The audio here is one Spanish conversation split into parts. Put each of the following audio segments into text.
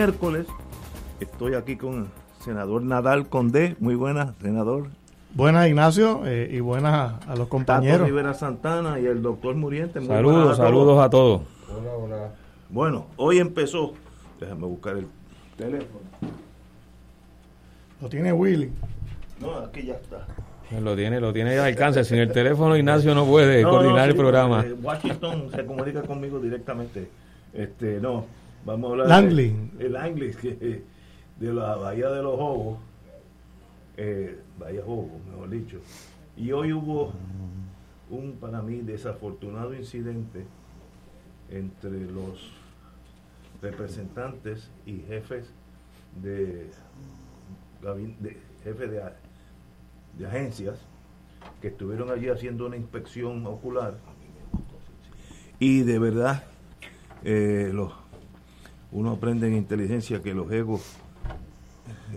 Miércoles. Estoy aquí con el senador Nadal Condé. Muy buenas, senador. Buenas, Ignacio, eh, y buenas a los compañeros. Tato Rivera Santana y el doctor Muriente. saludos, saludos a todos. Hola, hola. Bueno, hoy empezó. Déjame buscar el teléfono. Lo tiene Willy. No, aquí ya está. Lo tiene, lo tiene al alcance. Sin el teléfono, Ignacio no puede coordinar el programa. Eh, Washington se comunica conmigo directamente. Este, no, Vamos a hablar Langley. el Langley de la Bahía de los Jobos, eh, Bahía Jobos, mejor dicho. Y hoy hubo un, para mí, desafortunado incidente entre los representantes y jefes de, de jefes de, de agencias que estuvieron allí haciendo una inspección ocular y de verdad eh, los uno aprende en inteligencia que los egos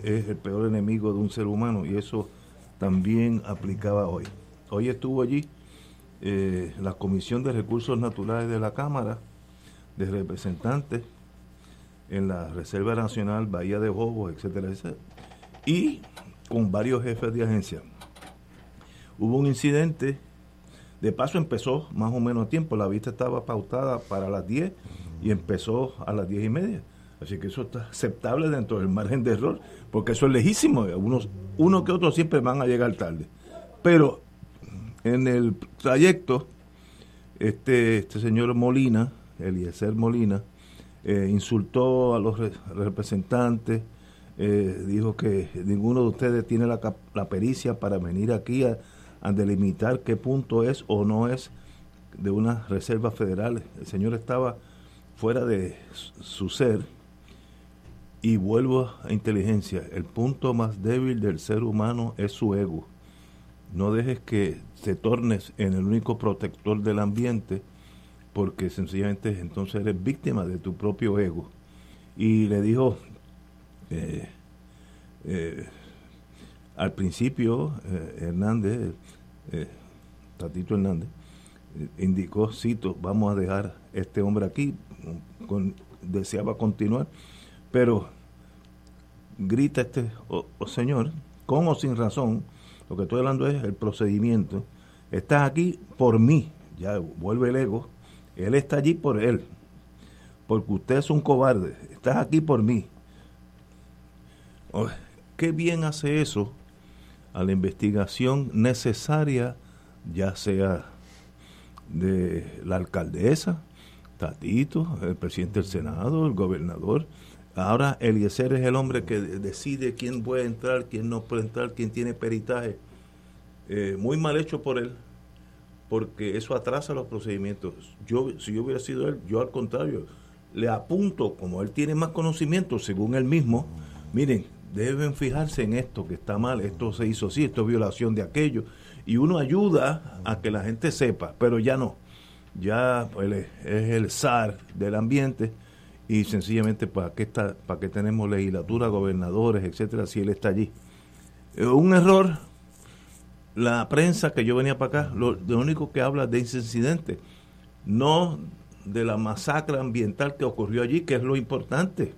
es el peor enemigo de un ser humano y eso también aplicaba hoy. Hoy estuvo allí eh, la Comisión de Recursos Naturales de la Cámara de Representantes en la Reserva Nacional Bahía de Jobos, etcétera, etcétera, y con varios jefes de agencia. Hubo un incidente, de paso empezó más o menos a tiempo, la vista estaba pautada para las 10 y empezó a las diez y media. Así que eso está aceptable dentro del margen de error, porque eso es lejísimo. Unos, uno que otro siempre van a llegar tarde. Pero en el trayecto, este, este señor Molina, Eliezer Molina, eh, insultó a los representantes, eh, dijo que ninguno de ustedes tiene la, la pericia para venir aquí a, a, delimitar qué punto es o no es de una reserva federal. El señor estaba fuera de su ser y vuelvo a inteligencia. El punto más débil del ser humano es su ego. No dejes que te tornes en el único protector del ambiente porque sencillamente entonces eres víctima de tu propio ego. Y le dijo, eh, eh, al principio, eh, Hernández, Tatito Hernández, indicó, cito, vamos a dejar este hombre aquí, deseaba continuar, pero grita este señor, con o sin razón, lo que estoy hablando es el procedimiento, estás aquí por mí, ya vuelve el ego, él está allí por él. porque usted es un cobarde, estás aquí por mí. Qué bien hace eso a la investigación necesaria, ya sea de la alcaldesa, Tatito, el presidente del Senado, el gobernador. Ahora Eliezer es el hombre que decide quién puede entrar, quién no puede entrar, quién tiene peritaje. Eh, muy mal hecho por él, porque eso atrasa los procedimientos. Yo, si yo hubiera sido él, yo al contrario, le apunto, como él tiene más conocimiento, según él mismo, miren, deben fijarse en esto que está mal, esto se hizo así, esto es violación de aquello, y uno ayuda a que la gente sepa, pero ya no, ya pues, es el zar del ambiente y sencillamente para qué está, para qué tenemos legislatura, gobernadores, etcétera, si él está allí. Un error, la prensa que yo venía para acá, lo, único que habla de ese incidente, no de la masacre ambiental que ocurrió allí, que es lo importante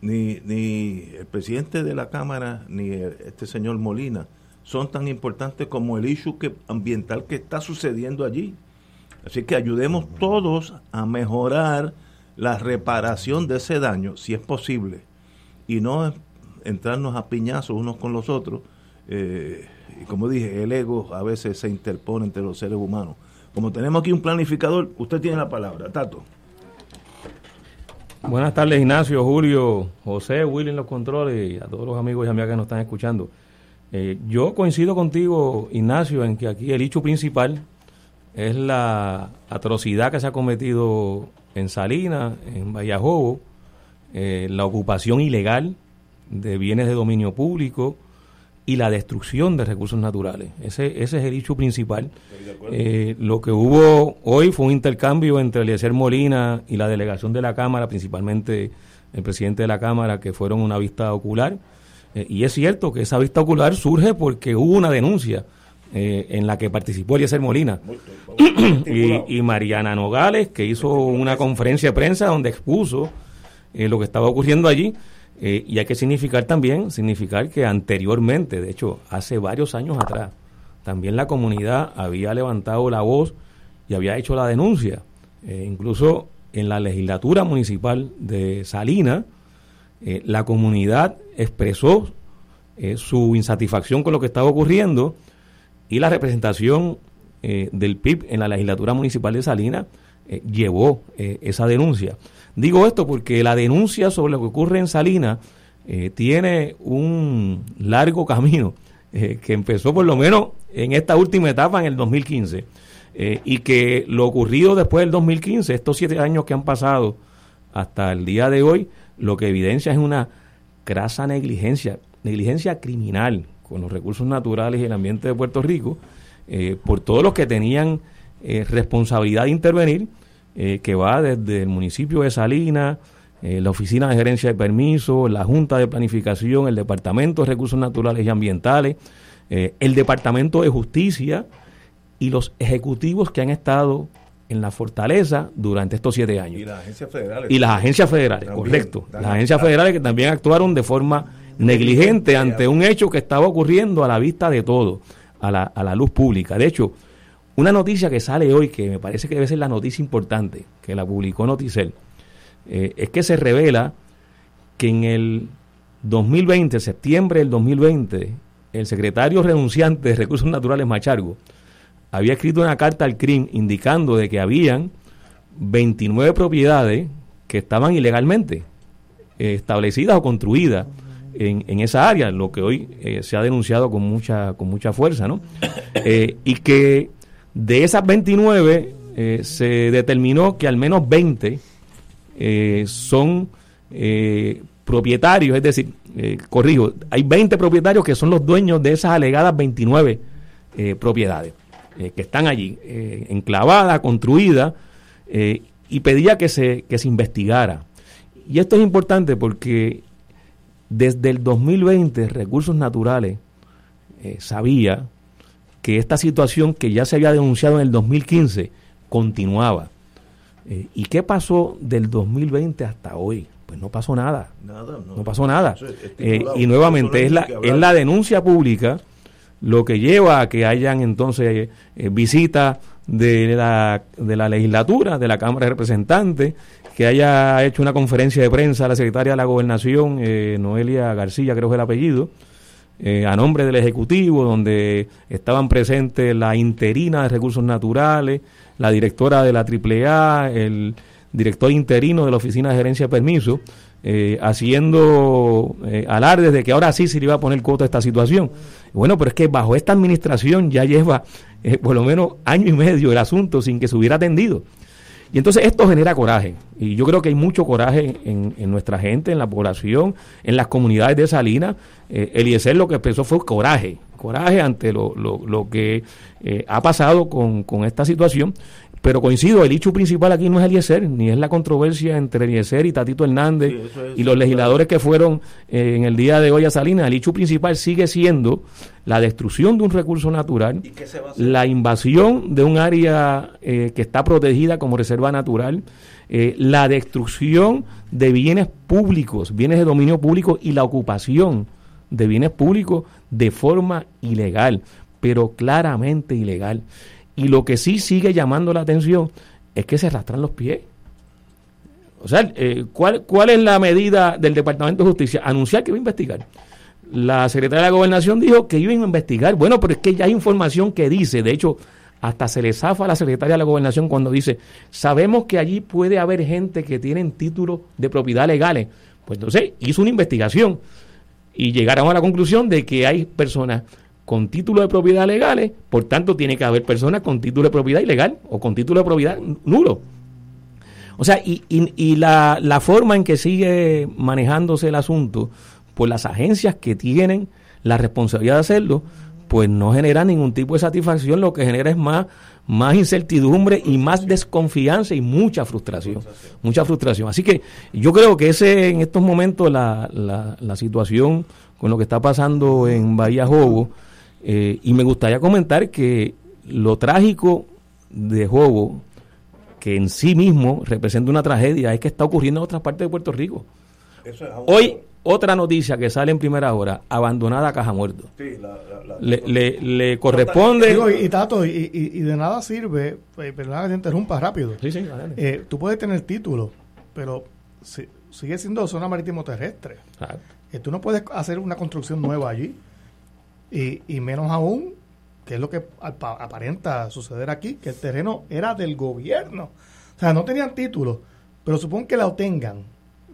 ni, ni el presidente de la Cámara ni este señor Molina son tan importantes como el issue ambiental que está sucediendo allí. Así que ayudemos todos a mejorar la reparación de ese daño, si es posible, y no entrarnos a piñazos unos con los otros. Eh, y como dije, el ego a veces se interpone entre los seres humanos. Como tenemos aquí un planificador, usted tiene la palabra, Tato. Buenas tardes, Ignacio, Julio, José, Willy en los controles y a todos los amigos y amigas que nos están escuchando. Eh, yo coincido contigo, Ignacio, en que aquí el hecho principal es la atrocidad que se ha cometido en Salinas, en Vallajobo, eh, la ocupación ilegal de bienes de dominio público, y la destrucción de recursos naturales. Ese, ese es el hecho principal. Eh, lo que hubo hoy fue un intercambio entre Eliezer Molina y la delegación de la Cámara, principalmente el presidente de la Cámara, que fueron una vista ocular. Eh, y es cierto que esa vista ocular surge porque hubo una denuncia eh, en la que participó Eliezer Molina y, y, Mariana Nogales, que hizo una conferencia de prensa donde expuso lo que estaba ocurriendo allí eh, y hay que significar también, significar que anteriormente, de hecho, hace varios años atrás, también la comunidad había levantado la voz y había hecho la denuncia. Eh, incluso en la legislatura municipal de Salina, eh, la comunidad expresó su insatisfacción con lo que estaba ocurriendo y la representación del PIB en la legislatura municipal de Salina llevó esa denuncia. Digo esto porque la denuncia sobre lo que ocurre en Salinas eh, tiene un largo camino eh, que empezó por lo menos en esta última etapa en el 2015 eh, y que lo ocurrido después del 2015, estos siete años que han pasado hasta el día de hoy, lo que evidencia es una crasa negligencia, negligencia criminal con los recursos naturales y el ambiente de Puerto Rico por todos los que tenían responsabilidad de intervenir eh, que va desde el municipio de Salinas, eh, la Oficina de Gerencia de Permisos, la Junta de Planificación, el Departamento de Recursos Naturales y Ambientales, eh, el Departamento de Justicia y los ejecutivos que han estado en la fortaleza durante estos siete años. Y las agencias federales. Y las agencias federales, correcto. Las agencias federales que también actuaron de forma negligente ante un hecho que estaba ocurriendo a la vista de todo, a la, a la luz pública. De hecho, una noticia que sale hoy, que me parece que debe ser la noticia importante, que la publicó Noticel, eh, es que se revela que en el 2020, septiembre del 2020, el secretario renunciante de Recursos Naturales Machargo había escrito una carta al CRIM indicando de que habían 29 propiedades que estaban ilegalmente eh, establecidas o construidas en, en, esa área, lo que hoy eh, se ha denunciado con mucha con mucha fuerza, ¿no? y que de esas 29 eh, se determinó que al menos 20 eh, son eh, propietarios, es decir, corrijo, hay 20 propietarios que son los dueños de esas alegadas 29 propiedades que están allí, enclavadas, construidas, y pedía que se, que se investigara. Y esto es importante porque desde el 2020 Recursos Naturales sabía que esta situación que ya se había denunciado en el 2015 continuaba. Eh, ¿Y qué pasó del 2020 hasta hoy? Pues no pasó nada. Nada, no. pasó nada. Eh, y nuevamente es la, es la denuncia pública lo que lleva a que hayan entonces eh, visitas de la, de la legislatura, de la Cámara de Representantes, que haya hecho una conferencia de prensa a la secretaria de la Gobernación, eh, Noelia García, creo que es el apellido, eh, a nombre del Ejecutivo, donde estaban presentes la interina de Recursos Naturales, la directora de la AAA, el director interino de la Oficina de Gerencia de Permiso, eh, haciendo eh, alardes de que ahora sí se le iba a poner cuota a esta situación. Bueno, pero es que bajo esta administración ya lleva eh, por lo menos año y medio el asunto sin que se hubiera atendido. Y entonces esto genera coraje. Y yo creo que hay mucho coraje en, nuestra gente, en la población, en las comunidades de Salinas. Eh, Eliezer lo que expresó fue coraje, coraje ante lo, lo, lo que eh, ha pasado con, con esta situación. Pero coincido, el hecho principal aquí no es Eliezer, ni es la controversia entre Eliezer y Tatito Hernández y los legisladores que fueron eh, en el día de hoy a Salinas. El hecho principal sigue siendo la destrucción de un recurso natural, la invasión de un área eh, que está protegida como reserva natural, eh, la destrucción de bienes públicos, bienes de dominio público y la ocupación de bienes públicos de forma ilegal, pero claramente ilegal. Y lo que sí sigue llamando la atención es que se arrastran los pies. O sea, eh, ¿cuál, ¿cuál es la medida del Departamento de Justicia? Anunciar que va a investigar. La secretaria de la Gobernación dijo que iban a investigar. Bueno, pero es que ya hay información que dice, de hecho, hasta se le zafa a la secretaria de la Gobernación cuando dice, sabemos que allí puede haber gente que tienen títulos de propiedad legales. Pues entonces hizo una investigación y llegaron a la conclusión de que hay personas con título de propiedad legales, por tanto tiene que haber personas con título de propiedad ilegal o con título de propiedad nulo. O sea, y, y, la, la, forma en que sigue manejándose el asunto por las agencias que tienen la responsabilidad de hacerlo, pues no genera ningún tipo de satisfacción, lo que genera es más, más incertidumbre y más desconfianza y mucha frustración. Mucha frustración. Así que yo creo que ese en estos momentos la, la, la situación con lo que está pasando en Bahía Jobo, eh, y me gustaría comentar que lo trágico de Jobo, que en sí mismo representa una tragedia, es que está ocurriendo en otras partes de Puerto Rico. Hoy, otra noticia que sale en primera hora, abandonada a Caja Muerto. le, le, corresponde... y, Tato, y, de nada sirve, eh, perdón que te interrumpa rápido. Eh, tú puedes tener título, pero sigue siendo zona marítimo terrestre. tú no puedes hacer una construcción nueva allí. Y, y menos aún, que es lo que aparenta suceder aquí, que el terreno era del gobierno. O sea, no tenían título, pero supongo que la obtengan.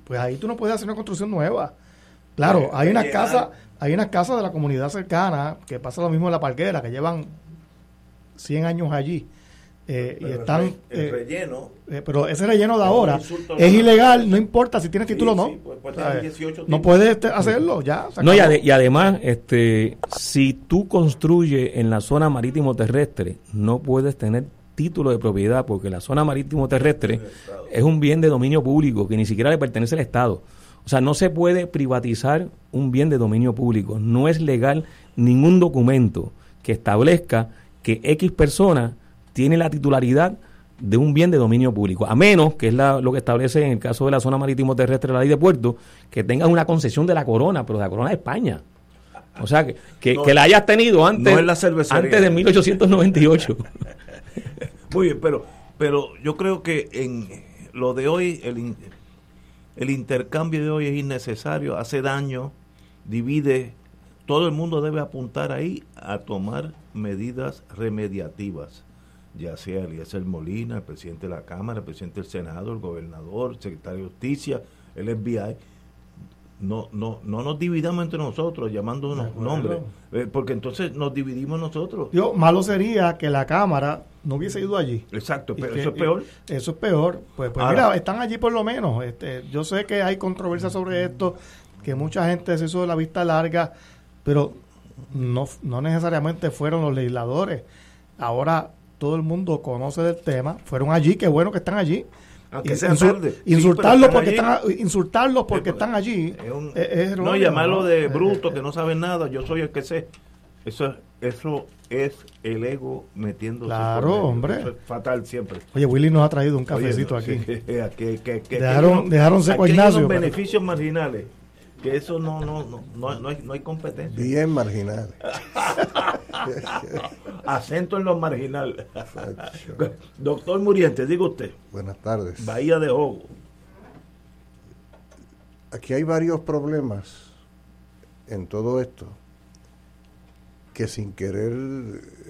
Pues ahí tú no puedes hacer una construcción nueva. Claro, hay unas casas, hay unas casas de la comunidad cercana, que pasa lo mismo en la parquera, que llevan 100 años allí eh, y están el, eh, relleno. eh, pero ese relleno de ahora es ilegal no importa si tiene título o no. no puedes este, hacerlo ya no y, y, además este si tú construyes en la zona marítimo terrestre no puedes tener título de propiedad porque la zona marítimo terrestre es un bien de dominio público que ni siquiera le pertenece al Estado. O sea no se puede privatizar un bien de dominio público. No es legal ningún documento que establezca que X persona tiene la titularidad de un bien de dominio público, a menos, que es lo que establece en el caso de la zona marítimo terrestre la ley de puerto, que tengas una concesión de la corona, pero de la corona de España. O sea, que, que, la hayas tenido antes, antes de 1898. Muy bien, pero, pero yo creo que en lo de hoy, el, el intercambio de hoy es innecesario, hace daño, divide. Todo el mundo debe apuntar ahí a tomar medidas remediativas ya sea Eliezer Molina, el presidente de la Cámara, el presidente del Senado, el gobernador, el secretario de Justicia, el FBI, no, no, no nos dividamos entre nosotros llamándonos nombres, eh, porque entonces nos dividimos nosotros. Yo, malo sería que la Cámara no hubiese ido allí. Exacto, pero eso es peor. Eso es peor. Pues, pues mira, están allí por lo menos. Este, yo sé que hay controversia sobre esto, que mucha gente se hizo de la vista larga, pero no, no necesariamente fueron los legisladores. Ahora todo el mundo conoce del tema, fueron allí, qué bueno que están allí. Aunque sean insultarlos porque están insultarlos porque están allí no llamarlo de bruto que no saben nada yo soy el que sé. Eso eso es el ego metiéndose claro hombre. Es fatal siempre. Oye Willy nos ha traído un cafecito aquí. dejaron dejaron seco Ignacio beneficios marginales que eso no no no no, no, hay, no hay competencia. Bien marginales acento en los marginales. Doctor Muriente, diga usted. Buenas tardes. Bahía de Ojo. Aquí hay varios problemas en todo esto que sin querer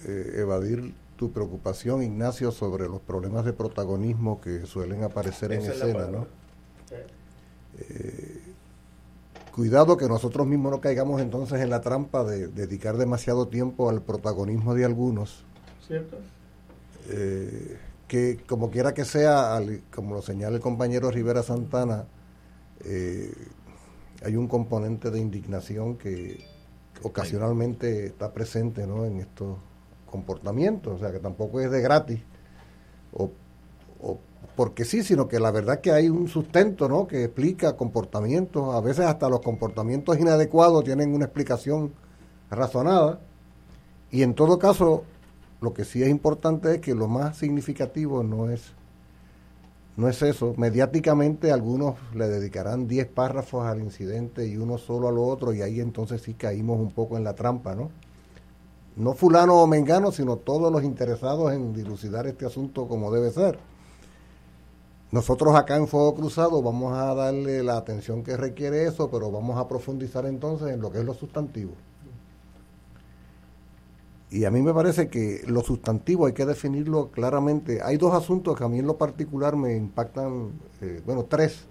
eh, evadir tu preocupación, Ignacio, sobre los problemas de protagonismo que suelen aparecer en escena, ¿no? Eh, cuidado que nosotros mismos no caigamos entonces en la trampa de, dedicar demasiado tiempo al protagonismo de algunos. ¿Cierto? Eh, que como quiera que sea, como lo señala el compañero Rivera Santana, eh, hay un componente de indignación que ocasionalmente está presente ¿no? en estos comportamientos, o sea que tampoco es de gratis, o, o porque sí, sino que la verdad que hay un sustento, ¿no? Que explica comportamientos, a veces hasta los comportamientos inadecuados tienen una explicación razonada. Y en todo caso, lo que sí es importante es que lo más significativo no es no es eso. Mediáticamente algunos le dedicarán 10 párrafos al incidente y uno solo al otro y ahí entonces sí caímos un poco en la trampa, ¿no? No fulano o mengano, sino todos los interesados en dilucidar este asunto como debe ser. Nosotros acá en Fuego Cruzado vamos a darle la atención que requiere eso, pero vamos a profundizar entonces en lo que es lo sustantivo. Y a mí me parece que lo sustantivo hay que definirlo claramente. Hay dos asuntos que a mí en lo particular me impactan, eh, bueno, tres.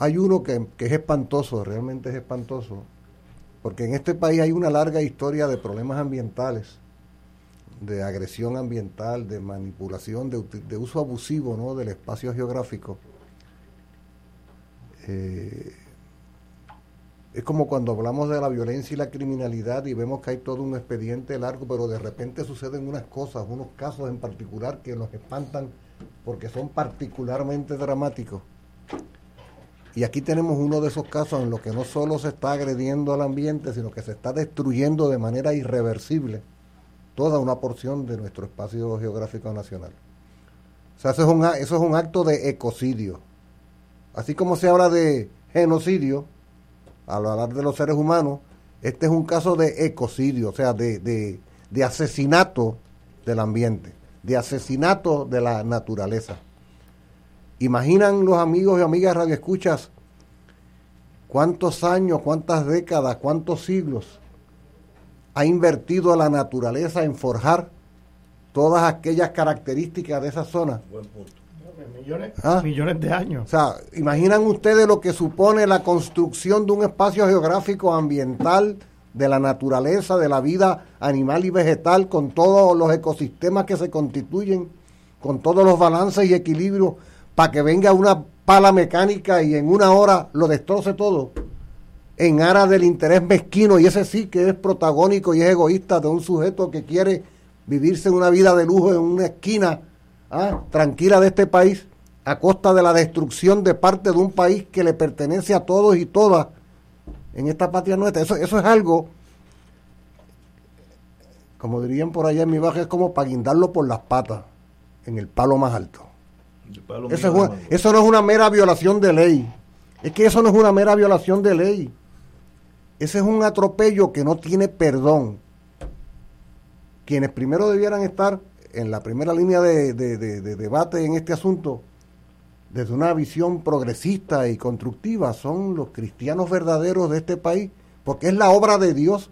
Hay uno que es espantoso, realmente es espantoso, porque en este país hay una larga historia de problemas ambientales de agresión ambiental, de manipulación, de, uso abusivo ¿no? del espacio geográfico. Eh, es como cuando hablamos de la violencia y la criminalidad y vemos que hay todo un expediente largo, pero de repente suceden unas cosas, unos casos en particular que nos espantan porque son particularmente dramáticos. Y aquí tenemos uno de esos casos en los que no solo se está agrediendo al ambiente, sino que se está destruyendo de manera irreversible toda una porción de nuestro espacio geográfico nacional. O sea, eso es un, eso es un acto de ecocidio. Así como se habla de genocidio, al hablar de los seres humanos, este es un caso de ecocidio, o sea, de, de, de asesinato del ambiente, de asesinato de la naturaleza. Imaginan los amigos y amigas radioescuchas cuántos años, cuántas décadas, cuántos siglos ha invertido a la naturaleza en forjar todas aquellas características de esa zona. Buen punto. Millones, ¿Ah? millones de años. O sea, imaginan ustedes lo que supone la construcción de un espacio geográfico ambiental de la naturaleza, de la vida animal y vegetal, con todos los ecosistemas que se constituyen, con todos los balances y equilibrios, para que venga una pala mecánica y en una hora lo destroce todo en aras del interés mezquino, y ese sí que es protagónico y es egoísta de un sujeto que quiere vivirse una vida de lujo en una esquina ¿ah? tranquila de este país, a costa de la destrucción de parte de un país que le pertenece a todos y todas en esta patria nuestra. Eso, eso es algo, como dirían por allá en mi baja, es como para guindarlo por las patas, en el palo más alto. Eso, eso no es una mera violación de ley. Es que eso no es una mera violación de ley. Ese es un atropello que no tiene perdón. Quienes primero debieran estar en la primera línea de, debate en este asunto, desde una visión progresista y constructiva, son los cristianos verdaderos de este país, porque es la obra de Dios,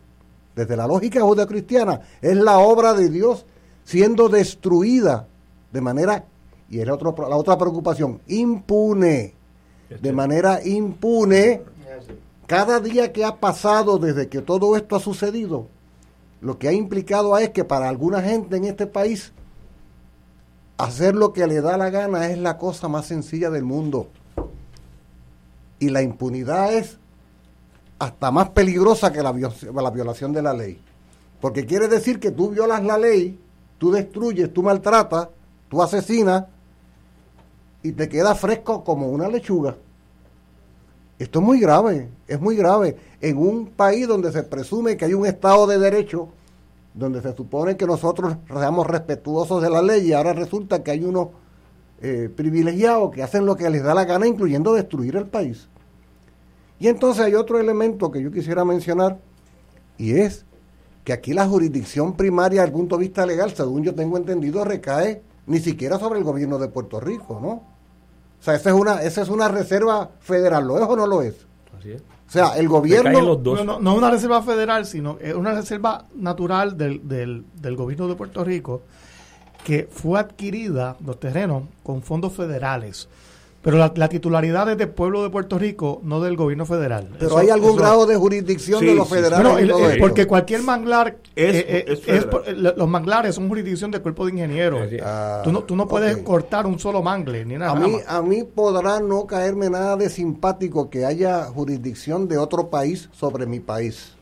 desde la lógica judeocristiana, es la obra de Dios siendo destruida de manera, y es la otra preocupación, impune, de manera impune cada día que ha pasado desde que todo esto ha sucedido, lo que ha implicado es que para alguna gente en este país, hacer lo que le da la gana es la cosa más sencilla del mundo. Y la impunidad es hasta más peligrosa que la, la violación de la ley. Porque quiere decir que tú violas la ley, tú destruyes, tú maltratas, tú asesinas y te queda fresco como una lechuga. Esto es muy grave, es muy grave. En un país donde se presume que hay un Estado de Derecho, donde se supone que nosotros seamos respetuosos de la ley y ahora resulta que hay unos eh, privilegiados que hacen lo que les da la gana, incluyendo destruir el país. Y entonces hay otro elemento que yo quisiera mencionar y es que aquí la jurisdicción primaria desde el punto de vista legal, según yo tengo entendido, recae ni siquiera sobre el gobierno de Puerto Rico, ¿no? O sea, esa es una, esa es una reserva federal, ¿lo es o no lo es? Así es. O sea, el gobierno... No, no, es una reserva federal, sino es una reserva natural del, del, del gobierno de Puerto Rico que fue adquirida, los terrenos, con fondos federales. Pero la, titularidad es del pueblo de Puerto Rico, no del gobierno federal. Pero hay algún grado de jurisdicción de los federales. porque cualquier manglar, eh, eh, es, los manglares son jurisdicción del cuerpo de ingenieros. Ah, tú no, tú no puedes cortar un solo mangle, ni nada. A mí, a mí podrá no caerme nada de simpático que haya jurisdicción de otro país sobre mi país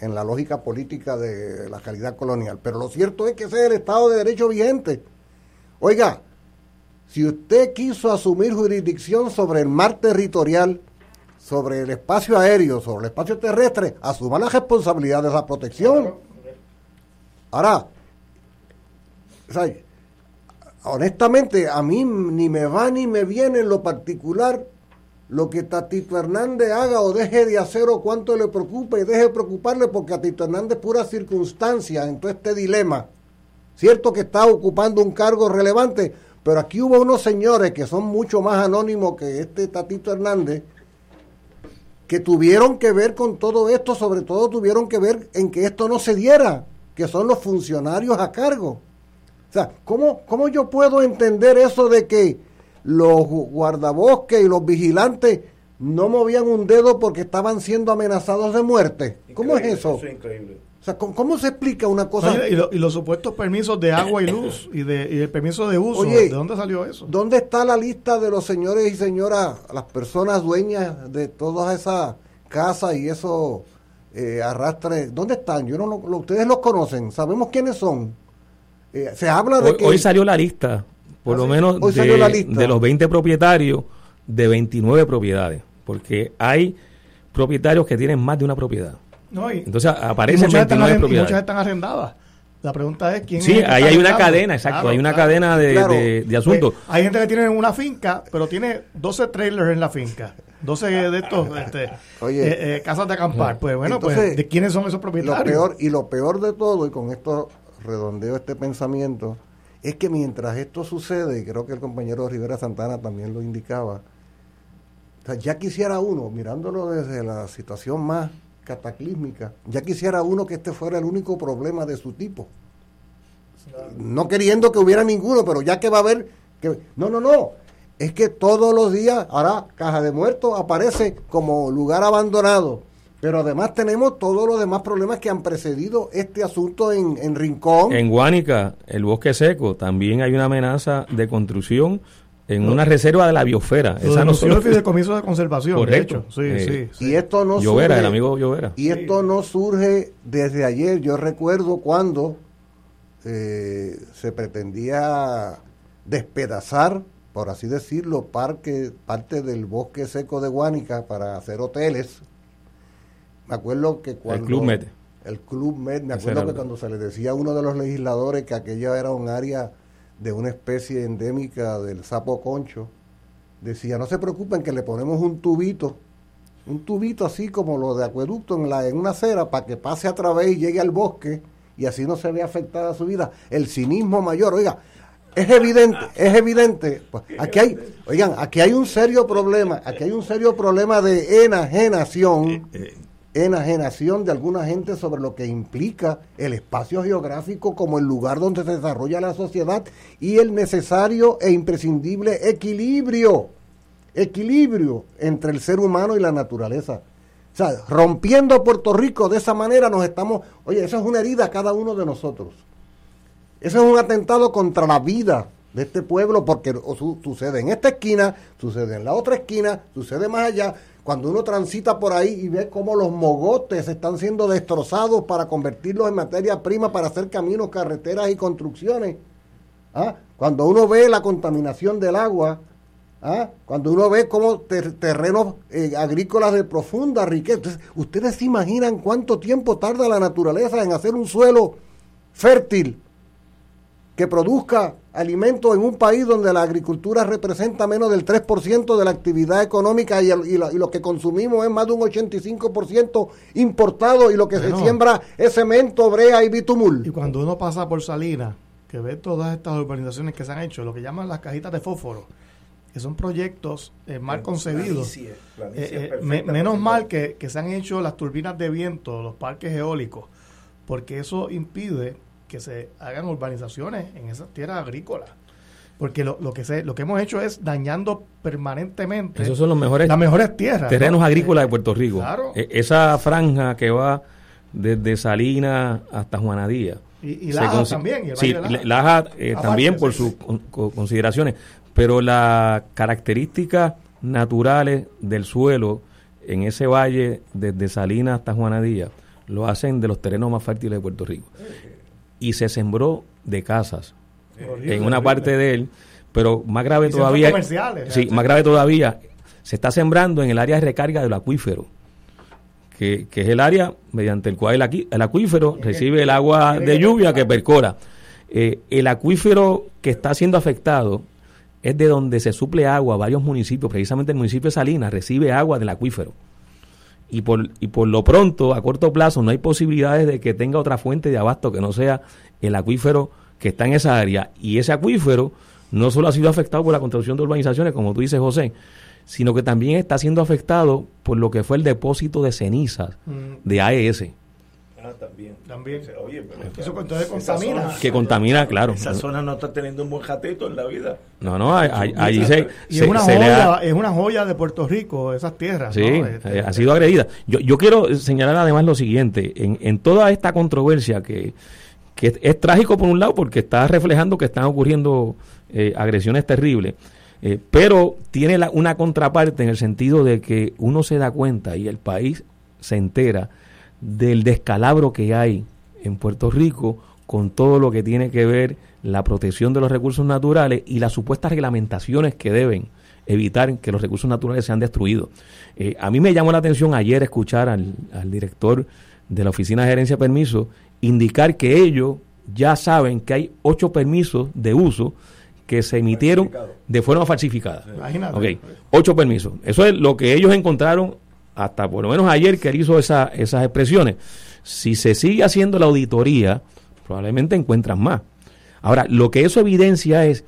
en la lógica política de la calidad colonial. Pero lo cierto es que ese es el Estado de Derecho vigente. Oiga, si usted quiso asumir jurisdicción sobre el mar territorial, sobre el espacio aéreo, sobre el espacio terrestre, asuma la responsabilidad de esa protección. Ahora, honestamente, a mí ni me va ni me viene en lo particular lo que Tatito Hernández haga o deje de hacer o cuánto le preocupe y deje de preocuparle porque a Tatito Hernández pura circunstancia en todo este dilema. Cierto que está ocupando un cargo relevante, pero aquí hubo unos señores que son mucho más anónimos que este Tatito Hernández, que tuvieron que ver con todo esto, sobre todo tuvieron que ver en que esto no se diera, que son los funcionarios a cargo. O sea, ¿cómo, cómo yo puedo entender eso de que los guardabosques y los vigilantes no movían un dedo porque estaban siendo amenazados de muerte? ¿Cómo es eso? Eso es increíble. O sea, ¿cómo, se explica una cosa? y, los supuestos permisos de agua y luz y, de, el permiso de uso, ¿de dónde salió eso? ¿Dónde está la lista de los señores y señoras, las personas dueñas de todas esas casas y esos eh, arrastres? ¿Dónde están? Yo no ustedes los conocen, sabemos quiénes son. Eh, se habla de hoy, que... Hoy salió la lista, por lo ¿Ah, menos de, de los 20 propietarios de 29 propiedades, porque hay propietarios que tienen más de una propiedad. Entonces aparecen muchas están, muchas están arrendadas. La pregunta es quién Sí, ahí hay una cadena, exacto, hay una cadena de, de, asuntos. Pues, hay gente que tiene una finca, pero tiene 12 trailers en la finca. 12 de estos este, eh, eh, casas de acampar. Pues bueno, pues ¿de quiénes son esos propietarios? Lo peor, y lo peor de todo, y con esto redondeo este pensamiento, es que mientras esto sucede, y creo que el compañero Rivera Santana también lo indicaba, ya quisiera uno, mirándolo desde la situación más cataclísmica. Ya quisiera uno que este fuera el único problema de su tipo. No queriendo que hubiera ninguno, pero ya que va a haber que no, no, no. Es que todos los días ahora Caja de Muertos aparece como lugar abandonado. Pero además tenemos todos los demás problemas que han precedido este asunto en, en Rincón. En Guánica, el bosque seco, también hay una amenaza de construcción en una reserva de la biosfera. Esa no solo el comienzo de conservación. Correcto. Sí, eh, sí, Y esto no surge, el amigo Llovera. Y esto no surge desde ayer. Yo recuerdo cuando eh, se pretendía despedazar, por así decirlo, parque, parte del bosque seco de Guánica para hacer hoteles. Me acuerdo que cuando... El Club Med. El Club Med, me acuerdo que cuando se le decía a uno de los legisladores que aquello era un área de una especie endémica del sapo concho, decía, no se preocupen que le ponemos un tubito, un tubito así como lo de acueducto en, la, en una acera para que pase a través y llegue al bosque y así no se ve afectada su vida. El cinismo mayor, oiga, es evidente, es evidente. Pues, aquí hay, oigan, aquí hay un serio problema, aquí hay un serio problema de enajenación. Enajenación de alguna gente sobre lo que implica el espacio geográfico como el lugar donde se desarrolla la sociedad y el necesario e imprescindible equilibrio, equilibrio entre el ser humano y la naturaleza. O sea, rompiendo Puerto Rico de esa manera nos estamos, oye, eso es una herida a cada uno de nosotros. Eso es un atentado contra la vida de este pueblo porque sucede en esta esquina, sucede en la otra esquina, sucede más allá, cuando uno transita por ahí y ve cómo los mogotes están siendo destrozados para convertirlos en materia prima para hacer caminos, carreteras y construcciones. ¿ah? Cuando uno ve la contaminación del agua, ¿ah? cuando uno ve cómo terrenos eh, agrícolas de profunda riqueza. ustedes se imaginan cuánto tiempo tarda la naturaleza en hacer un suelo fértil que produzca alimentos en un país donde la agricultura representa menos del 3% de la actividad económica y, lo que consumimos es más de un 85% importado y lo que se siembra es cemento, brea y bitumul. Y cuando uno pasa por Salinas, que ve todas estas urbanizaciones que se han hecho, lo que llaman las cajitas de fósforo, que son proyectos eh, mal concebidos. Eh, eh, menos mal que, que se han hecho las turbinas de viento, los parques eólicos, porque eso impide que se hagan urbanizaciones en esas tierras agrícolas. Porque lo, lo que se, lo que hemos hecho es dañando permanentemente Esos son los mejores, las mejores tierras. Terrenos agrícolas de Puerto Rico. E, esa franja que va desde Salinas hasta Juanadía. Y, Laja también. sí, Laja, eh, también por sus consideraciones. Pero las características naturales del suelo en ese valle desde Salinas hasta Juanadía lo hacen de los terrenos más fértiles de Puerto Rico y se sembró de casas en una parte de él, pero más grave todavía, sí, más grave todavía, se está sembrando en el área de recarga del acuífero, que, es el área mediante el cual el, acuífero recibe el agua de lluvia que percora. Eh, el acuífero que está siendo afectado es de donde se suple agua. A varios municipios, precisamente el municipio de Salinas recibe agua del acuífero y por, y por lo pronto, a corto plazo, no hay posibilidades de que tenga otra fuente de abasto que no sea el acuífero que está en esa área. Y ese acuífero no solo ha sido afectado por la construcción de urbanizaciones, como tú dices, José, sino que también está siendo afectado por lo que fue el depósito de cenizas mm. de AES. Ah, también. También. Oye, pero eso entonces contamina. que contamina, claro. Esa zona no está teniendo un buen jateto en la vida. No, no, allí se, y es, una joya, es una joya de Puerto Rico, esas tierras. Sí, este, eh, ha sido agredida. Yo, yo quiero señalar además lo siguiente, en, en toda esta controversia que, que es, trágico por un lado porque está reflejando que están ocurriendo eh, agresiones terribles. Eh, pero tiene la, una contraparte en el sentido de que uno se da cuenta y el país se entera del descalabro que hay en Puerto Rico con todo lo que tiene que ver la protección de los recursos naturales y las supuestas reglamentaciones que deben evitar que los recursos naturales sean destruidos. Eh, a mí me llamó la atención ayer escuchar al, director de la Oficina de Gerencia de Permisos indicar que ellos ya saben que hay ocho permisos de uso que se emitieron de forma falsificada. Imagínate. ocho permisos. Eso es lo que ellos encontraron hasta por lo menos ayer que él hizo esa, esas expresiones, si se sigue haciendo la auditoría, probablemente encuentran más. Ahora, lo que eso evidencia es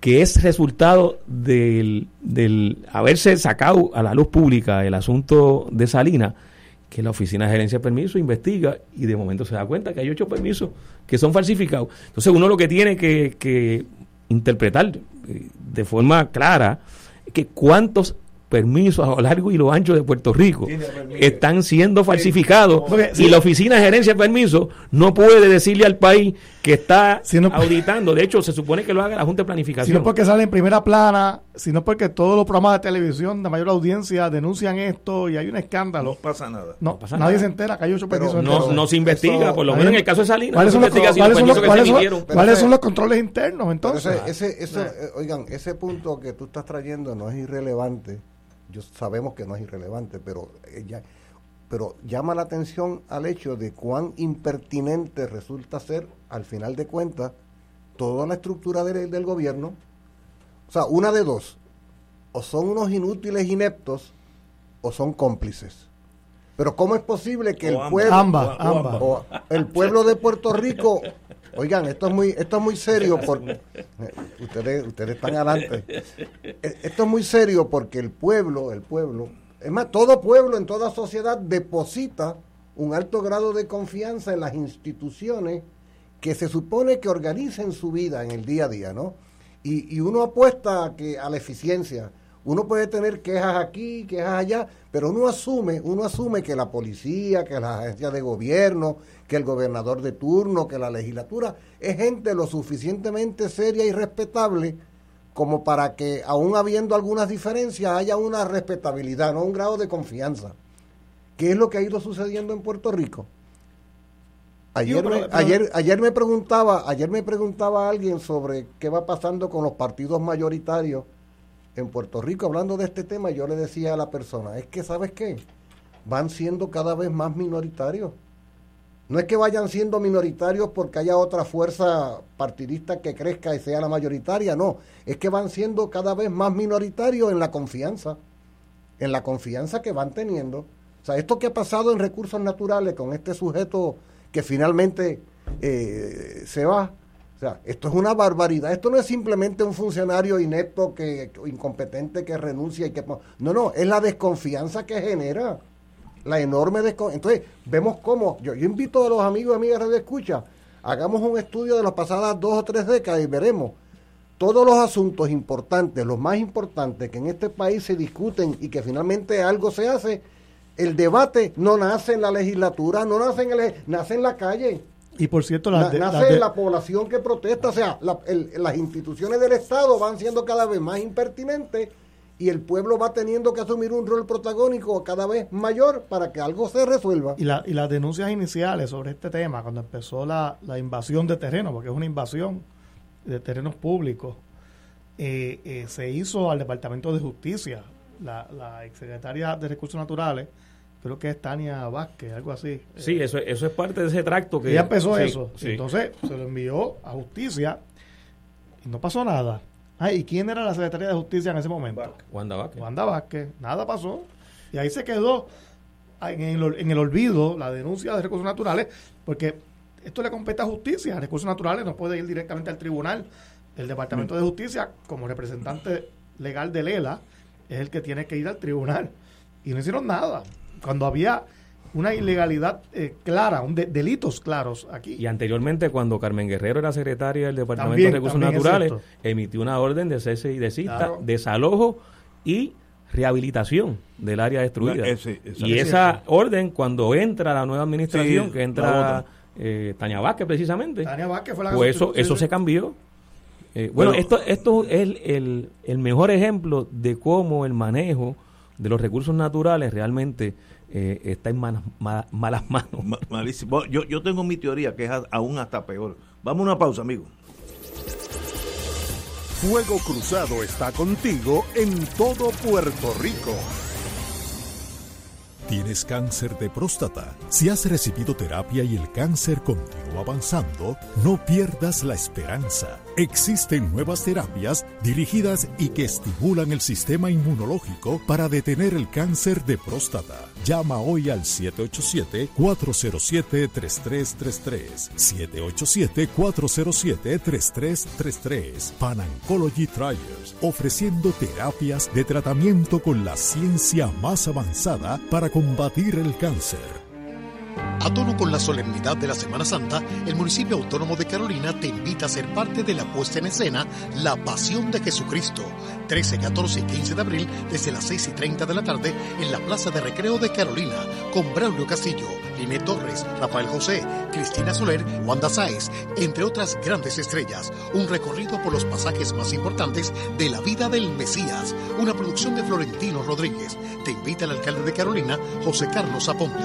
que es resultado del, del haberse sacado a la luz pública el asunto de Salina, que la Oficina de Gerencia de Permisos investiga y de momento se da cuenta que hay ocho permisos que son falsificados. Entonces uno lo que tiene que, que interpretar eh, de forma clara que cuántos permisos a lo largo y lo ancho de Puerto Rico están siendo falsificados y la oficina de gerencia de permisos no puede decirle al país que está auditando. De hecho, se supone que lo haga la Junta de Planificación. Sino porque sale en primera plana, sino porque todos los programas de televisión de mayor audiencia denuncian esto y hay un escándalo. No pasa nada. No, nadie se entera que hay ocho permisos. No, no se investiga, por lo menos en el caso de Salinas. ¿Cuáles, son los, controles internos entonces? ese, eh, oigan, ese punto que tú estás trayendo no es irrelevante yo sabemos que no es irrelevante, pero, ella, pero llama la atención al hecho de cuán impertinente resulta ser, al final de cuentas, toda la estructura del gobierno. O sea, una de dos, o son unos inútiles ineptos o son cómplices. Pero ¿cómo es posible que el pueblo, el pueblo de Puerto Rico Oigan, esto es muy, esto es muy serio porque ustedes, ustedes están adelante. Eh, esto es muy serio porque el pueblo, el pueblo, es más, todo pueblo en toda sociedad deposita un alto grado de confianza en las instituciones que se supone que organicen su vida en el día a día, ¿no? Y, y uno apuesta a, que, a la eficiencia. Uno puede tener quejas aquí, quejas allá, pero uno asume, uno asume que la policía, que las agencias de gobierno, que el gobernador de turno, que la legislatura, es gente lo suficientemente seria y respetable como para que, aún habiendo algunas diferencias, haya una respetabilidad, no un grado de confianza. ¿Qué es lo que ha ido sucediendo en Puerto Rico? Ayer, me, ayer, ayer me preguntaba, ayer me preguntaba alguien sobre qué va pasando con los partidos mayoritarios en Puerto Rico. Hablando de este tema, yo le decía a la persona, es que, ¿sabes qué? Van siendo cada vez más minoritarios No es que vayan siendo minoritarios porque haya otra fuerza partidista que crezca y sea la mayoritaria, no. Es que van siendo cada vez más minoritarios en la confianza, en la confianza que van teniendo. O sea, esto que ha pasado en recursos naturales con este sujeto que finalmente eh, se va, o sea, esto es una barbaridad. Esto no es simplemente un funcionario inepto, que, incompetente que renuncia y que... No, no, es la desconfianza que genera la enorme Entonces, vemos cómo, yo, yo invito a los amigos y amigas de Escucha, hagamos un estudio de las pasadas dos o tres décadas y veremos todos los asuntos importantes, los más importantes que en este país se discuten y que finalmente algo se hace, el debate no nace en la legislatura, no nace en, el, nace en la calle. Y por cierto, nace en la población que protesta, o sea, las instituciones del Estado van siendo cada vez más impertinentes y el pueblo va teniendo que asumir un rol protagónico cada vez mayor para que algo se resuelva. Y, la, y las denuncias iniciales sobre este tema, cuando empezó la, invasión de terreno, porque es una invasión de terrenos públicos, eh, eh, se hizo al Departamento de Justicia. La, la exsecretaria de Recursos Naturales, creo que es Tania Vázquez, algo así. Sí, eso, eso es parte de ese tracto que... Ella empezó eso. Entonces se lo envió a justicia y no pasó nada. Ah, ¿y quién era la secretaria de Justicia en ese momento? Wanda Vázquez. Wanda Vázquez. Nada pasó. Y ahí se quedó en el, en el olvido la denuncia de recursos naturales, porque esto le compete a justicia. Recursos naturales no puede ir directamente al tribunal. El Departamento de Justicia, como representante legal de Lela, es el que tiene que ir al tribunal. Y no hicieron nada. Cuando había una ilegalidad eh, clara, un delitos claros aquí. Y anteriormente, cuando Carmen Guerrero era secretaria del Departamento de Recursos Naturales, emitió una orden de cese y desista, desalojo y rehabilitación del área destruida. y esa orden, cuando entra la nueva administración, que entra eh, Tania Vázquez precisamente, pues eso, eso se cambió. Eh, bueno, esto, esto es el, el mejor ejemplo de cómo el manejo de los recursos naturales realmente eh, está en malas, manos. malísimo. Yo, yo tengo mi teoría que es aún hasta peor. Vamos a una pausa, amigo. Fuego Cruzado está contigo en todo Puerto Rico. ¿Tienes cáncer de próstata? Si has recibido terapia y el cáncer continúa avanzando, no pierdas la esperanza. Existen nuevas terapias dirigidas y que estimulan el sistema inmunológico para detener el cáncer de próstata. Llama hoy al 787-407-3333. 787-407-3333. Pan Oncology Trials, ofreciendo terapias de tratamiento con la ciencia más avanzada para combatir el cáncer. A tono con la solemnidad de la Semana Santa, el municipio autónomo de Carolina te invita a ser parte de la puesta en escena La Pasión de Jesucristo, 13, 14 y 15 de abril desde las 6 y 30 de la tarde en la Plaza de Recreo de Carolina, con Braulio Castillo, Linet Torres, Rafael José, Cristina Soler, Wanda Sáez, entre otras grandes estrellas. Un recorrido por los pasajes más importantes de la vida del Mesías. Una producción de Florentino Rodríguez. Te invita el alcalde de Carolina, José Carlos Aponte.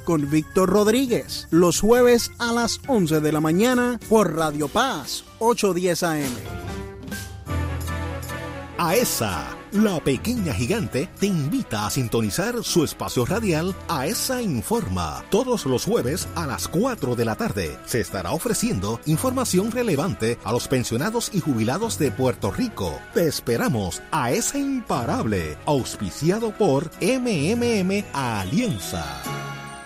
con Víctor Rodríguez, los jueves a las 11 de la mañana por Radio Paz, 810 AM. AESA, la pequeña gigante, te invita a sintonizar su espacio radial AESA Informa. Todos los jueves a las 4 de la tarde se estará ofreciendo información relevante a los pensionados y jubilados de Puerto Rico. Te esperamos a esa Imparable, auspiciado por MMM Alianza.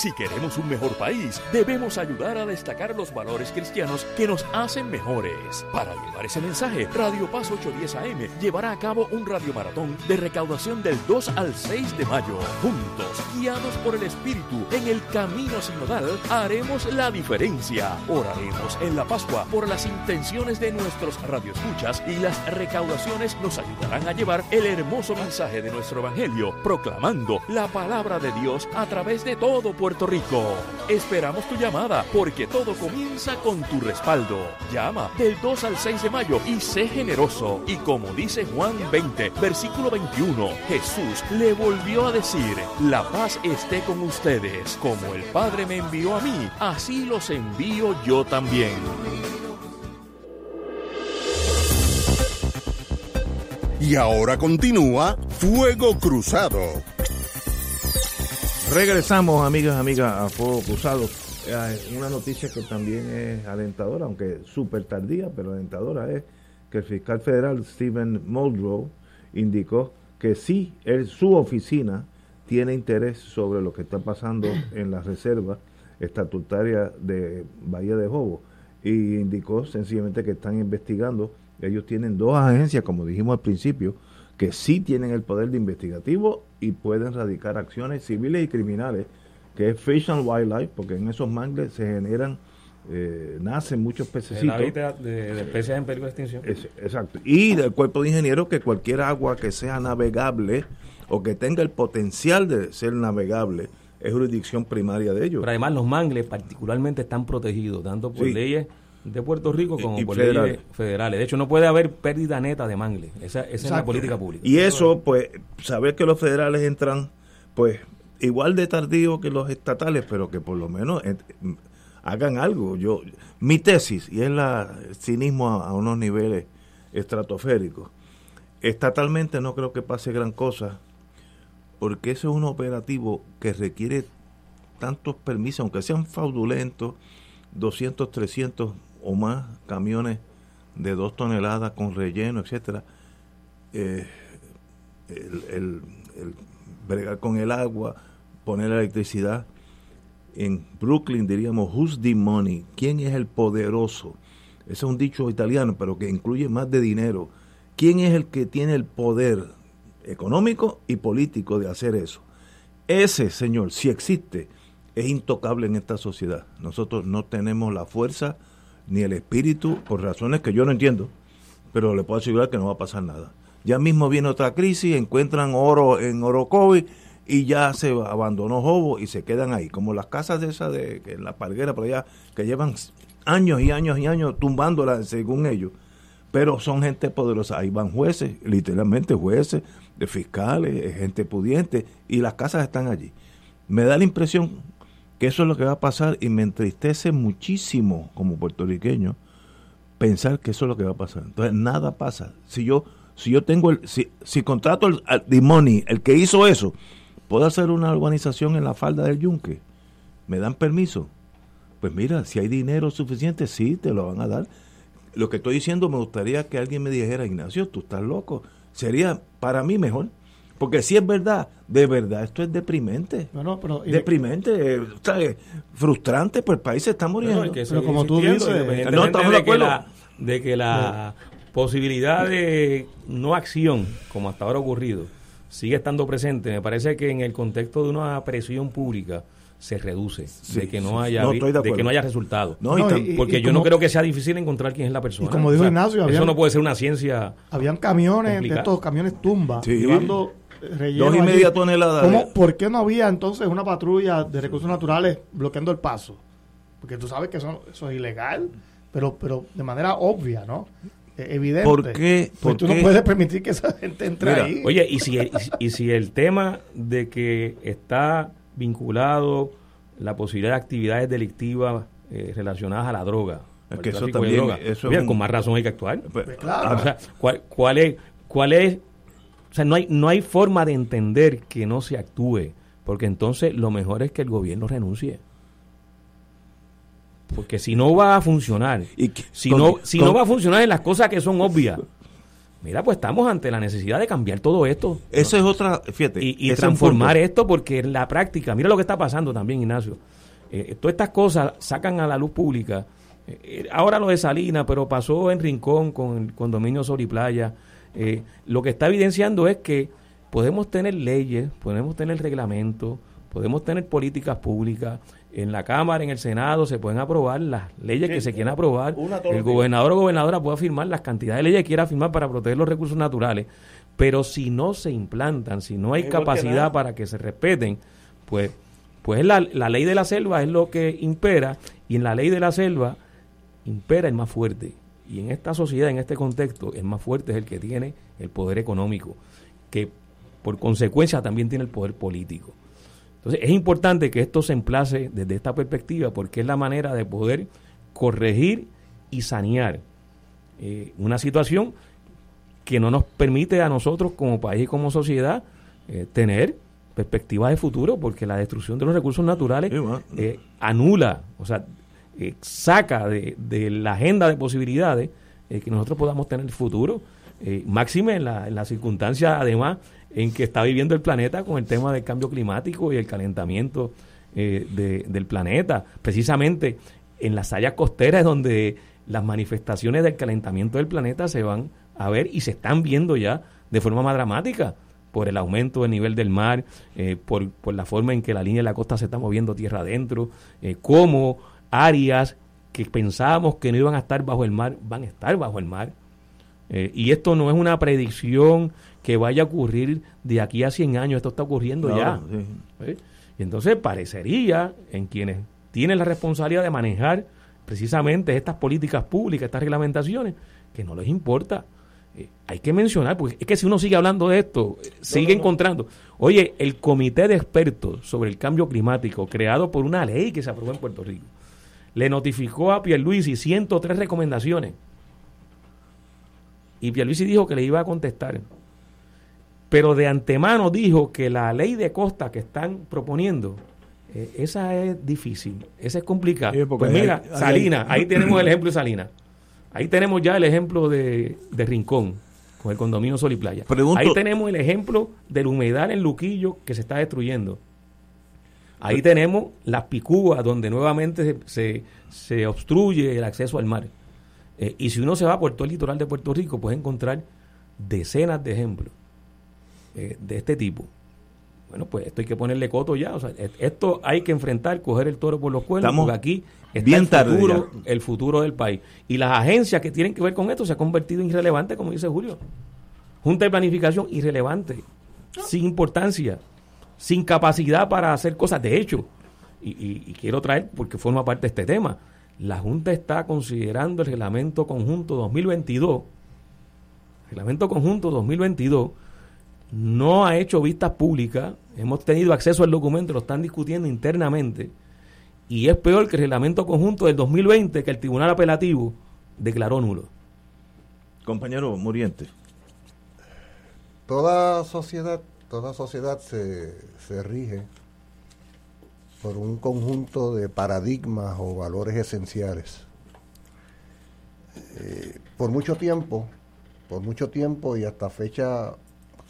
Si queremos un mejor país, debemos ayudar a destacar los valores cristianos que nos hacen mejores. Para llevar ese mensaje, Radio Paz 810 AM llevará a cabo un radiomaratón de recaudación del 2 al 6 de mayo. Juntos, guiados por el Espíritu, en el camino sinodal, haremos la diferencia. Oraremos en la Pascua por las intenciones de nuestros radioescuchas y las recaudaciones nos ayudarán a llevar el hermoso mensaje de nuestro Evangelio, proclamando la palabra de Dios a través de todo Puerto Rico. Esperamos tu llamada porque todo comienza con tu respaldo. Llama del 2 al 6 de mayo y sé generoso. Y como dice Juan 20, versículo 21, Jesús le volvió a decir, la paz esté con ustedes. Como el Padre me envió a mí, así los envío yo también. Y ahora continúa Fuego Cruzado. Regresamos, amigas, amigas, a Fuego Cruzado. Eh, una noticia que también es alentadora, aunque súper tardía, pero alentadora es que el fiscal federal Stephen Muldrow indicó que sí, él, su oficina tiene interés sobre lo que está pasando en la reserva estatutaria de Bahía de Jobo y indicó sencillamente que están investigando. Ellos tienen dos agencias, como dijimos al principio, que sí tienen el poder de investigativo y pueden radicar acciones civiles y criminales, que es Fish and Wildlife, porque en esos mangles se generan, eh, nacen muchos pececitos. De, especies en peligro de extinción. exacto. Y del cuerpo de ingenieros que cualquier agua que sea navegable o que tenga el potencial de ser navegable es jurisdicción primaria de ellos. Pero además los mangles particularmente están protegidos, tanto por leyes de Puerto Rico como por leyes federales. De hecho, no puede haber pérdida neta de mangle. Esa, esa es la política pública. Y eso, pues, saber que los federales entran, pues, igual de tardío que los estatales, pero que por lo menos hagan algo. Yo, mi tesis, y es la cinismo a, unos niveles estratosféricos, estatalmente no creo que pase gran cosa, porque ese es un operativo que requiere tantos permisos, aunque sean fraudulentos, 200, 300 o más camiones de dos toneladas con relleno, etcétera, eh, el, bregar con el agua, poner la electricidad. En Brooklyn diríamos, who's the money? ¿Quién es el poderoso? Ese es un dicho italiano, pero que incluye más de dinero. ¿Quién es el que tiene el poder económico y político de hacer eso? Ese señor, si existe, es intocable en esta sociedad. Nosotros no tenemos la fuerza ni el espíritu, por razones que yo no entiendo, pero le puedo asegurar que no va a pasar nada. Ya mismo viene otra crisis, encuentran oro en Orocovi y ya se abandonó Jobo y se quedan ahí, como las casas de esas de en la parguera por allá, que llevan años y años y años tumbándolas según ellos, pero son gente poderosa, ahí van jueces, literalmente jueces, de fiscales, gente pudiente, y las casas están allí. Me da la impresión que eso es lo que va a pasar y me entristece muchísimo como puertorriqueño pensar que eso es lo que va a pasar. Entonces nada pasa. Si yo si yo tengo el si, si contrato al, al el que hizo eso, puedo hacer una urbanización en la falda del Yunque. ¿Me dan permiso? Pues mira, si hay dinero suficiente, sí, te lo van a dar. Lo que estoy diciendo me gustaría que alguien me dijera, Ignacio, tú estás loco. Sería para mí mejor porque si es verdad, de verdad, esto es deprimente. No, pero, deprimente, eh, frustrante, pues el país se está muriendo. pero como tú dices, no estamos de, acuerdo. Que la, de que la posibilidad de no acción, como hasta ahora ha ocurrido, sigue estando presente. Me parece que en el contexto de una presión pública se reduce de que no haya de, que no haya resultado porque yo no creo que sea difícil encontrar quién es la persona como dijo Ignacio eso no puede ser una ciencia habían camiones de estos camiones tumba llevando Dos y media toneladas. ¿Por qué no había entonces una patrulla de recursos naturales bloqueando el paso? Porque tú sabes que eso, eso es ilegal, pero, pero de manera obvia, ¿no? E, evidente. ¿Por qué? Pues tú no puedes permitir que esa gente entre ahí. Oye, y si, y, si el tema de que está vinculado la posibilidad de actividades delictivas eh, relacionadas a la droga, es que eso también, con más razón hay que actuar. Pues, claro. O sea, ¿cuál, cuál es, cuál es o sea, no hay, no hay forma de entender que no se actúe porque entonces lo mejor es que el gobierno renuncie. Porque si no va a funcionar, y si, no, si no va a funcionar en las cosas que son obvias, mira, pues estamos ante la necesidad de cambiar todo esto. Eso es otra, fíjate. Y, transformar esto porque en la práctica, mira lo que está pasando también, Ignacio. Eh, todas estas cosas sacan a la luz pública. Eh, eh, ahora lo de Salinas, pero pasó en Rincón con el condominio Sol y Playa. Lo que está evidenciando es que podemos tener leyes, podemos tener reglamentos, podemos tener políticas públicas, en la Cámara, en el Senado, se pueden aprobar las leyes que se quieran aprobar. El gobernador o gobernadora puede firmar las cantidades de leyes que quiera firmar para proteger los recursos naturales. Pero si no se implantan, si no hay capacidad para que se respeten, pues, pues la, la ley de la selva es lo que impera y en la ley de la selva impera el más fuerte. Y en esta sociedad, en este contexto, el más fuerte es el que tiene el poder económico, que por consecuencia también tiene el poder político. Entonces es importante que esto se emplace desde esta perspectiva porque es la manera de poder corregir y sanear eh, una situación que no nos permite a nosotros como país y como sociedad eh, tener perspectivas de futuro porque la destrucción de los recursos naturales eh, anula, o sea, saca de, la agenda de posibilidades que nosotros podamos tener futuro, máxime en la, en la circunstancia además en que está viviendo el planeta con el tema del cambio climático y el calentamiento eh, del planeta. Precisamente en las áreas costeras donde las manifestaciones del calentamiento del planeta se van a ver y se están viendo ya de forma más dramática por el aumento del nivel del mar, eh, por, la forma en que la línea de la costa se está moviendo tierra adentro, eh, como áreas que pensábamos que no iban a estar bajo el mar van a estar bajo el mar. y esto no es una predicción que vaya a ocurrir de aquí a 100 años, esto está ocurriendo ya. Y entonces parecería en quienes tienen la responsabilidad de manejar precisamente estas políticas públicas, estas reglamentaciones, que no les importa. Eh, hay que mencionar, porque es que si uno sigue hablando de esto, eh, sigue encontrando. Oye, el comité de expertos sobre el cambio climático, creado por una ley que se aprobó en Puerto Rico, le notificó a Pierluisi 103 recomendaciones. Y Pierluisi dijo que le iba a contestar pero de antemano dijo que la ley de costa que están proponiendo, eh, esa es difícil, esa es complicada. pues mira, Salinas, ahí tenemos el ejemplo de Salinas. Ahí tenemos ya el ejemplo de, Rincón, con el condominio Sol y Playa. ahí tenemos el ejemplo del humedal en Luquillo que se está destruyendo. Ahí tenemos las picúas donde nuevamente se, se, obstruye el acceso al mar. Eh, y si uno se va por todo el litoral de Puerto Rico, puede encontrar decenas de ejemplos. Eh, de este tipo. Bueno, pues esto hay que ponerle coto ya. O sea, esto hay que enfrentar, coger el toro por los cuernos, porque aquí está bien el, futuro, el futuro del país. Y las agencias que tienen que ver con esto se han convertido en irrelevantes, como dice Julio. Junta de planificación irrelevante, sin importancia, sin capacidad para hacer cosas. De hecho, y, y quiero traer, porque forma parte de este tema, la Junta está considerando el reglamento conjunto 2022, reglamento conjunto 2022, no ha hecho vistas públicas, hemos tenido acceso al documento, lo están discutiendo internamente, y es peor que el reglamento conjunto del 2020 que el Tribunal Apelativo declaró nulo. Compañero Muriente. Toda sociedad, toda sociedad se, rige por un conjunto de paradigmas o valores esenciales. Eh, por mucho tiempo, por mucho tiempo y hasta fecha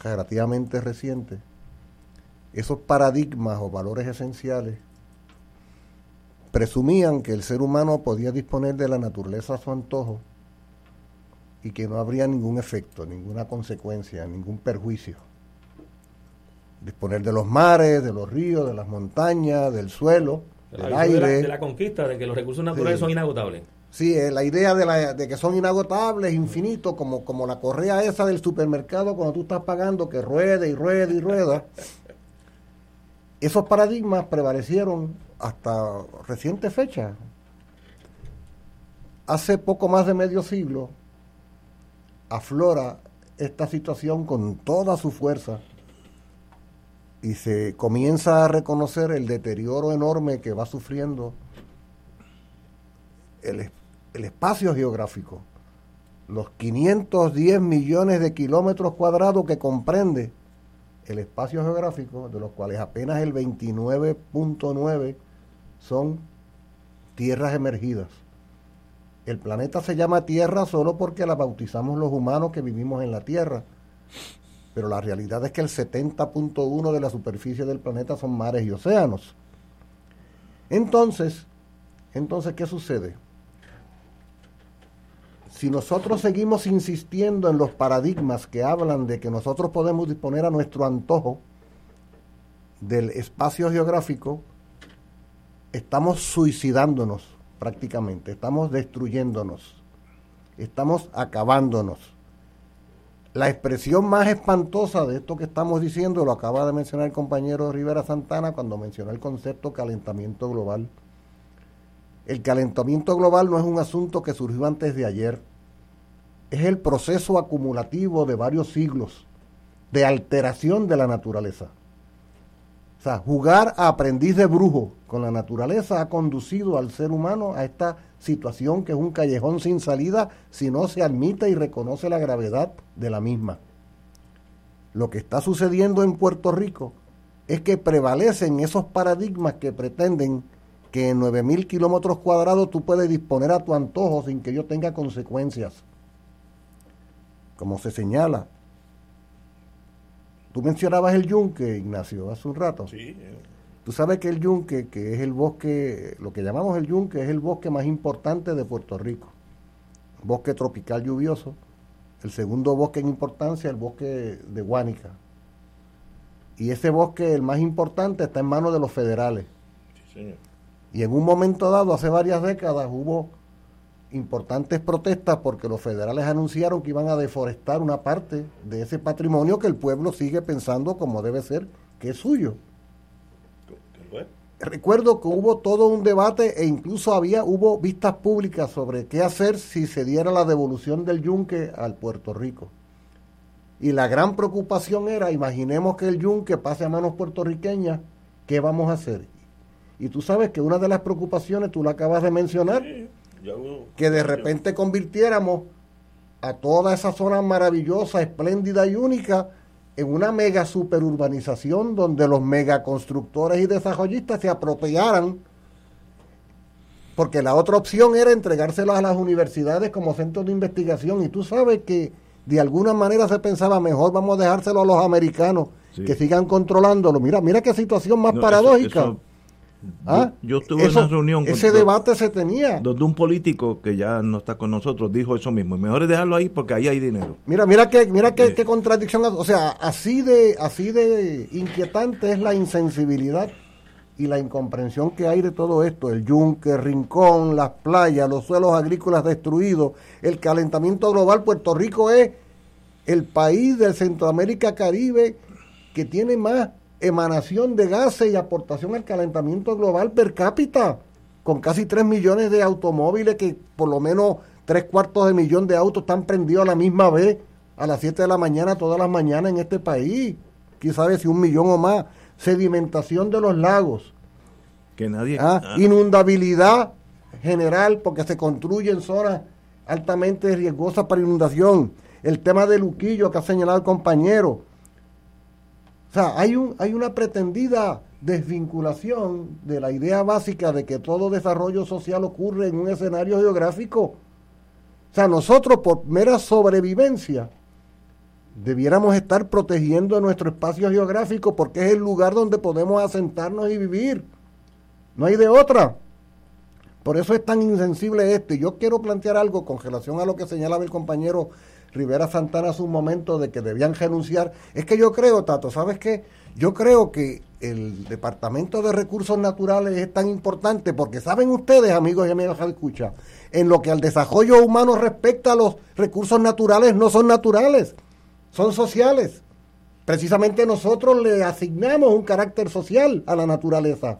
relativamente reciente, esos paradigmas o valores esenciales presumían que el ser humano podía disponer de la naturaleza a su antojo y que no habría ningún efecto, ninguna consecuencia, ningún perjuicio. Disponer de los mares, de los ríos, de las montañas, del suelo, del aire. De la, conquista, de que los recursos naturales son inagotables. Sí, eh, la idea de, la, de, que son inagotables, infinitos, como, como la correa esa del supermercado cuando tú estás pagando que ruede y rueda y rueda. Esos paradigmas prevalecieron hasta reciente fecha. Hace poco más de medio siglo aflora esta situación con toda su fuerza y se comienza a reconocer el deterioro enorme que va sufriendo el, el espacio geográfico, los 510 millones de kilómetros cuadrados que comprende el espacio geográfico, de los cuales apenas el 29.9 son tierras emergidas. El planeta se llama Tierra solo porque la bautizamos los humanos que vivimos en la Tierra. Pero la realidad es que el 70.1 de la superficie del planeta son mares y océanos. Entonces, entonces, ¿qué sucede? Si nosotros seguimos insistiendo en los paradigmas que hablan de que nosotros podemos disponer a nuestro antojo del espacio geográfico, estamos suicidándonos prácticamente, estamos destruyéndonos, estamos acabándonos. La expresión más espantosa de esto que estamos diciendo lo acaba de mencionar el compañero Rivera Santana cuando mencionó el concepto calentamiento global. El calentamiento global no es un asunto que surgió antes de ayer es el proceso acumulativo de varios siglos de alteración de la naturaleza. O sea, jugar a aprendiz de brujo con la naturaleza ha conducido al ser humano a esta situación que es un callejón sin salida si no se admite y reconoce la gravedad de la misma. Lo que está sucediendo en Puerto Rico es que prevalecen esos paradigmas que pretenden que en 9.000 kilómetros cuadrados tú puedes disponer a tu antojo sin que ello tenga consecuencias como se señala. Tú mencionabas el yunque, Ignacio, hace un rato. Sí. Eh. Tú sabes que el yunque, que es el bosque, lo que llamamos el yunque, es el bosque más importante de Puerto Rico. Bosque tropical lluvioso. El segundo bosque en importancia, el bosque de Guánica. Y ese bosque, el más importante, está en manos de los federales. Sí, señor. Y en un momento dado, hace varias décadas, hubo importantes protestas porque los federales anunciaron que iban a deforestar una parte de ese patrimonio que el pueblo sigue pensando como debe ser, que es suyo. Recuerdo que hubo todo un debate e incluso había hubo vistas públicas sobre qué hacer si se diera la devolución del yunque al Puerto Rico. Y la gran preocupación era, imaginemos que el yunque pase a manos puertorriqueñas, ¿qué vamos a hacer? Y tú sabes que una de las preocupaciones, tú la acabas de mencionar, que de repente convirtiéramos a toda esa zona maravillosa, espléndida y única en una mega superurbanización donde los megaconstructores y desarrollistas se apropiaran, porque la otra opción era entregárselas a las universidades como centros de investigación, y tú sabes que de alguna manera se pensaba mejor vamos a dejárselo a los americanos que sigan controlándolo. Mira, mira qué situación más paradójica. ¿Ah? Yo, estuve en una reunión. Ese debate se tenía. Donde un político que ya no está con nosotros dijo eso mismo. Y mejor es dejarlo ahí porque ahí hay dinero. Mira, mira qué, mira qué, qué contradicción. O sea, así de, así de inquietante es la insensibilidad y la incomprensión que hay de todo esto. El yunque, el rincón, las playas, los suelos agrícolas destruidos, el calentamiento global. Puerto Rico es el país de Centroamérica Caribe que tiene más emanación de gases y aportación al calentamiento global per cápita, con casi 3 millones de automóviles que por lo menos tres cuartos de millón de autos están prendidos a la misma vez a las 7 de la mañana todas las mañanas en este país. Quién sabe si un millón o más. Sedimentación de los lagos. Que nadie. Ah, ah. Inundabilidad general porque se construyen zonas altamente riesgosas para inundación. El tema del Luquillo que ha señalado el compañero o sea, hay, un, hay una pretendida desvinculación de la idea básica de que todo desarrollo social ocurre en un escenario geográfico. O sea, nosotros por mera sobrevivencia debiéramos estar protegiendo nuestro espacio geográfico porque es el lugar donde podemos asentarnos y vivir. No hay de otra. Por eso es tan insensible este. Yo quiero plantear algo con relación a lo que señalaba el compañero Rivera Santana hace un momento de que debían renunciar. Es que yo creo, Tato, ¿sabes qué? Yo creo que el Departamento de Recursos Naturales es tan importante porque saben ustedes, amigos y amigas escucha, en lo que al desarrollo humano respecta, los recursos naturales no son naturales, son sociales. Precisamente nosotros le asignamos un carácter social a la naturaleza.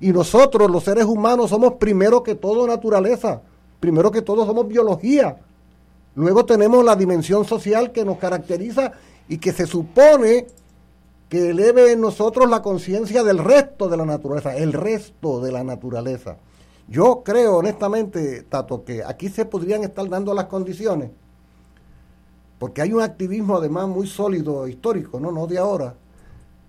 Y nosotros, los seres humanos, somos primero que todo naturaleza, primero que todo somos biología. Luego tenemos la dimensión social que nos caracteriza y que se supone que eleve en nosotros la conciencia del resto de la naturaleza, el resto de la naturaleza. Yo creo honestamente, Tato, que aquí se podrían estar dando las condiciones, porque hay un activismo además muy sólido, histórico, no, no de ahora,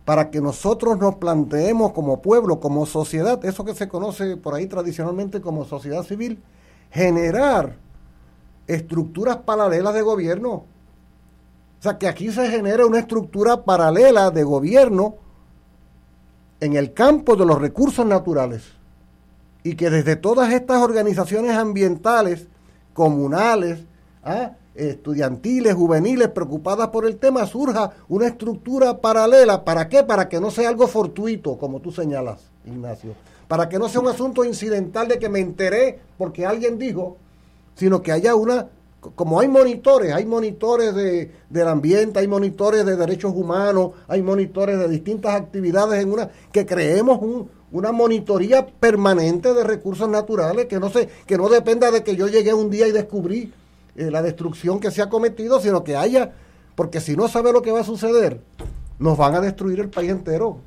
para que nosotros nos planteemos como pueblo, como sociedad, eso que se conoce por ahí tradicionalmente como sociedad civil, generar estructuras paralelas de gobierno. O sea, que aquí se genere una estructura paralela de gobierno en el campo de los recursos naturales. Y que desde todas estas organizaciones ambientales, comunales, ¿ah? estudiantiles, juveniles, preocupadas por el tema, surja una estructura paralela. ¿Para qué? Para que no sea algo fortuito, como tú señalas, Ignacio. Para que no sea un asunto incidental de que me enteré porque alguien dijo, sino que haya una, como hay monitores, hay monitores de, del ambiente, hay monitores de derechos humanos, hay monitores de distintas actividades en una, que creemos un, una monitoría permanente de recursos naturales que no se, que no dependa de que yo llegué un día y descubrí eh, la destrucción que se ha cometido, sino que haya, porque si no sabe lo que va a suceder, nos van a destruir el país entero.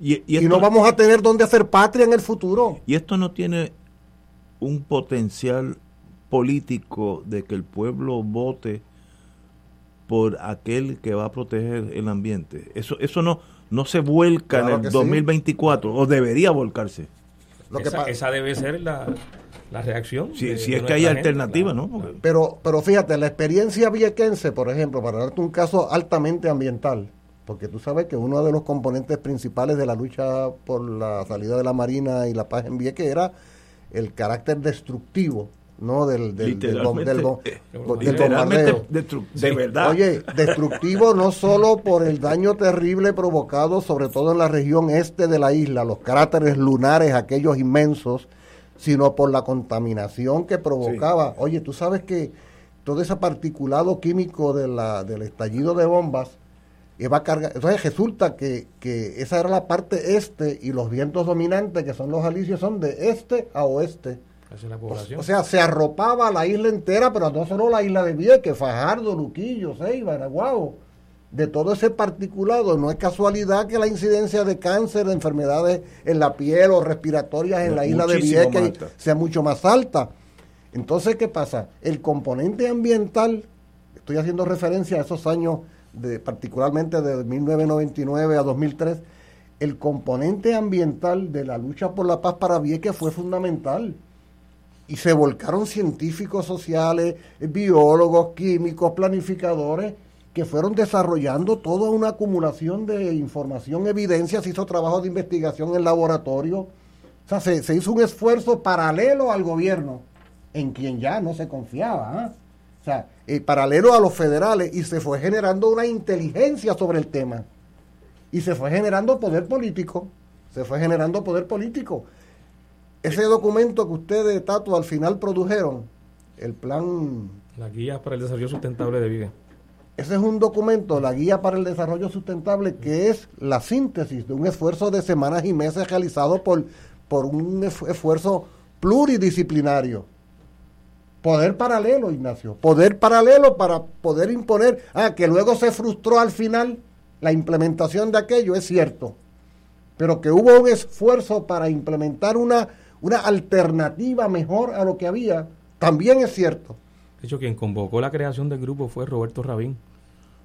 Y, no vamos a tener dónde hacer patria en el futuro. Y esto no tiene un potencial político de que el pueblo vote por aquel que va a proteger el ambiente. Eso, eso no, no se vuelca en el 2024, o debería volcarse. esa debe ser la, la reacción. Si, es que hay alternativas, ¿no? Pero, pero fíjate, la experiencia viequense, por ejemplo, para darte un caso altamente ambiental, porque tú sabes que uno de los componentes principales de la lucha por la salida de la Marina y la paz en Vieques era el carácter destructivo no del del, del, de verdad oye destructivo no solo por el daño terrible provocado sobre todo en la región este de la isla los cráteres lunares aquellos inmensos sino por la contaminación que provocaba. Oye, tú sabes que todo ese particulado químico de la, del estallido de bombas iba a cargar. Entonces resulta que, que esa era la parte este y los vientos dominantes, que son los alisios, son de este a oeste. O, sea, se arropaba la isla entera, pero no solo la isla de Vieques, Fajardo, Luquillo, Ceiba, Araguao de todo ese particulado. No es casualidad que la incidencia de cáncer, de enfermedades en la piel o respiratorias en la isla de Vieques sea mucho más alta. Entonces, ¿qué pasa? El componente ambiental, estoy haciendo referencia a esos años, de, particularmente de 1999 a 2003, el componente ambiental de la lucha por la paz para Vieques fue fundamental. Y se volcaron científicos sociales, biólogos, químicos, planificadores, que fueron desarrollando toda una acumulación de información, evidencia, se hizo trabajo de investigación en laboratorio, o sea, se, hizo un esfuerzo paralelo al gobierno, en quien ya no se confiaba, ¿ah? o sea, eh, paralelo a los federales, y se fue generando una inteligencia sobre el tema, y se fue generando poder político, se fue generando poder político. Ese documento que ustedes, Tato, al final produjeron, el plan... La guía para el desarrollo sustentable de vida ese es un documento, la Guía para el Desarrollo Sustentable, que es la síntesis de un esfuerzo de semanas y meses realizado por, por un esfuerzo pluridisciplinario. Poder paralelo, Ignacio. Poder paralelo para poder imponer. Ah, que luego se frustró al final la implementación de aquello, es cierto. Pero que hubo un esfuerzo para implementar una, una alternativa mejor a lo que había, también es cierto. De hecho, quien convocó la creación del grupo fue Roberto Rabín.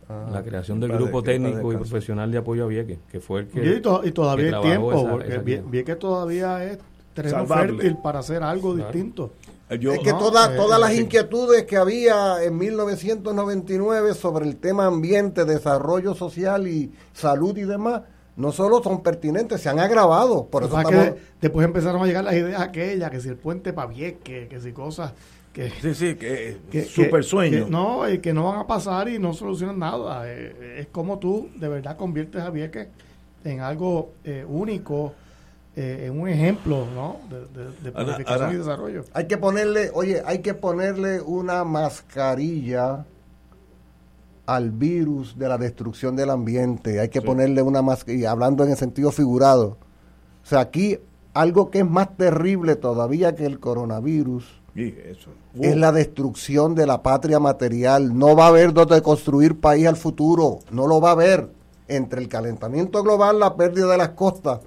Ah, la creación del grupo técnico y profesional de apoyo a Vieques, que fue el que. Y, todavía hay tiempo, porque Vieques todavía es terreno fértil para hacer algo distinto. es que todas, eh, todas las inquietudes que había en 1999 sobre el tema ambiente, desarrollo social y salud y demás, no solo son pertinentes, se han agravado. Por eso después empezaron a llegar las ideas aquellas, que si el puente para Vieques, que si cosas que, sí, sí, que, que super sueño. no, y que no van a pasar y no solucionan nada. Eh, es como tú de verdad conviertes a Vieques en algo eh, único, eh, en un ejemplo ¿no? de, planificación y desarrollo. Hay que ponerle, oye, hay que ponerle una mascarilla al virus de la destrucción del ambiente. Hay que ponerle una mascarilla, hablando en el sentido figurado. O sea, aquí algo que es más terrible todavía que el coronavirus es la destrucción de la patria material. No va a haber donde construir país al futuro. No lo va a haber. Entre el calentamiento global, la pérdida de las costas.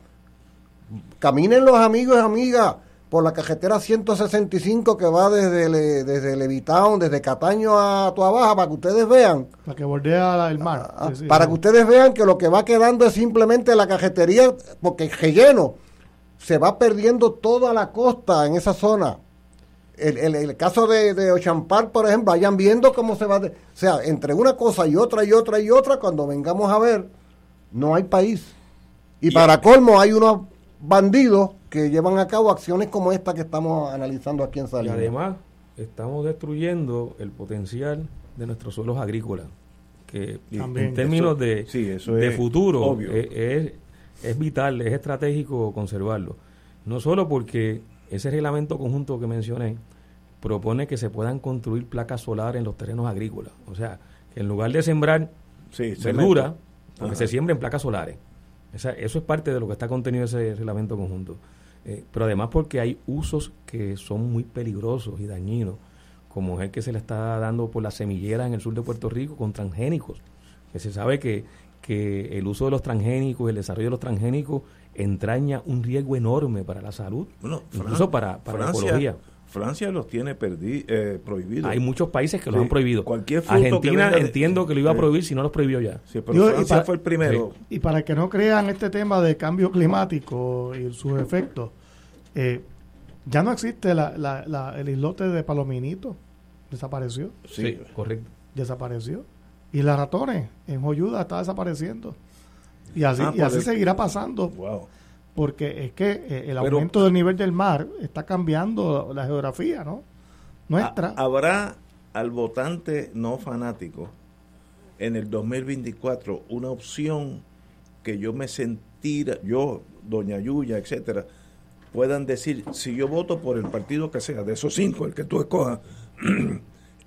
Caminen los amigos y amigas. Por la carretera 165 que va desde, desde Levitown, desde Cataño a Tuabaja, para que ustedes vean. Para que bordea el mar. Ah, para que ustedes vean que lo que va quedando es simplemente la cajetería, porque el relleno se va perdiendo toda la costa en esa zona. El, el, caso de, de Ochampar, por ejemplo, vayan viendo cómo se va. o sea, entre una cosa y otra y otra y otra, cuando vengamos a ver, no hay país. Y, para colmo, hay unos bandidos que llevan a cabo acciones como esta que estamos analizando aquí en Salinas. Y además, estamos destruyendo el potencial de nuestros suelos agrícolas, que en términos de, de futuro es, es, vital, es estratégico conservarlo. No solo porque ese reglamento conjunto que mencioné propone que se puedan construir placas solares en los terrenos agrícolas. O sea, que en lugar de sembrar verdura, porque se siembren placas solares. eso es parte de lo que está contenido ese reglamento conjunto. Eh, pero además porque hay usos que son muy peligrosos y dañinos, como es el que se le está dando por las semilleras en el sur de Puerto Rico con transgénicos, que se sabe que, que el uso de los transgénicos, el desarrollo de los transgénicos entraña un riesgo enorme para la salud, incluso para, para la ecología. Francia los tiene eh, prohibidos. Hay muchos países que los han prohibido. Argentina entiendo que lo iba a prohibir si no los prohibió ya. Francia fue el primero. Y para que no crean este tema de cambio climático y sus efectos, eh, ya no existe la, el islote de Palominito. Desapareció. Sí, correcto. Desapareció. Y las ratones en Joyuda está desapareciendo. Y así, ah, y así seguirá pasando. Wow porque es que eh, el aumento del nivel del mar está cambiando la geografía, ¿no? Nuestra. ¿Habrá al votante no fanático en el 2024 una opción que yo me sentira, yo, doña Yuya, etcétera, puedan decir, si yo voto por el partido que sea, de esos cinco, el que tú escojas,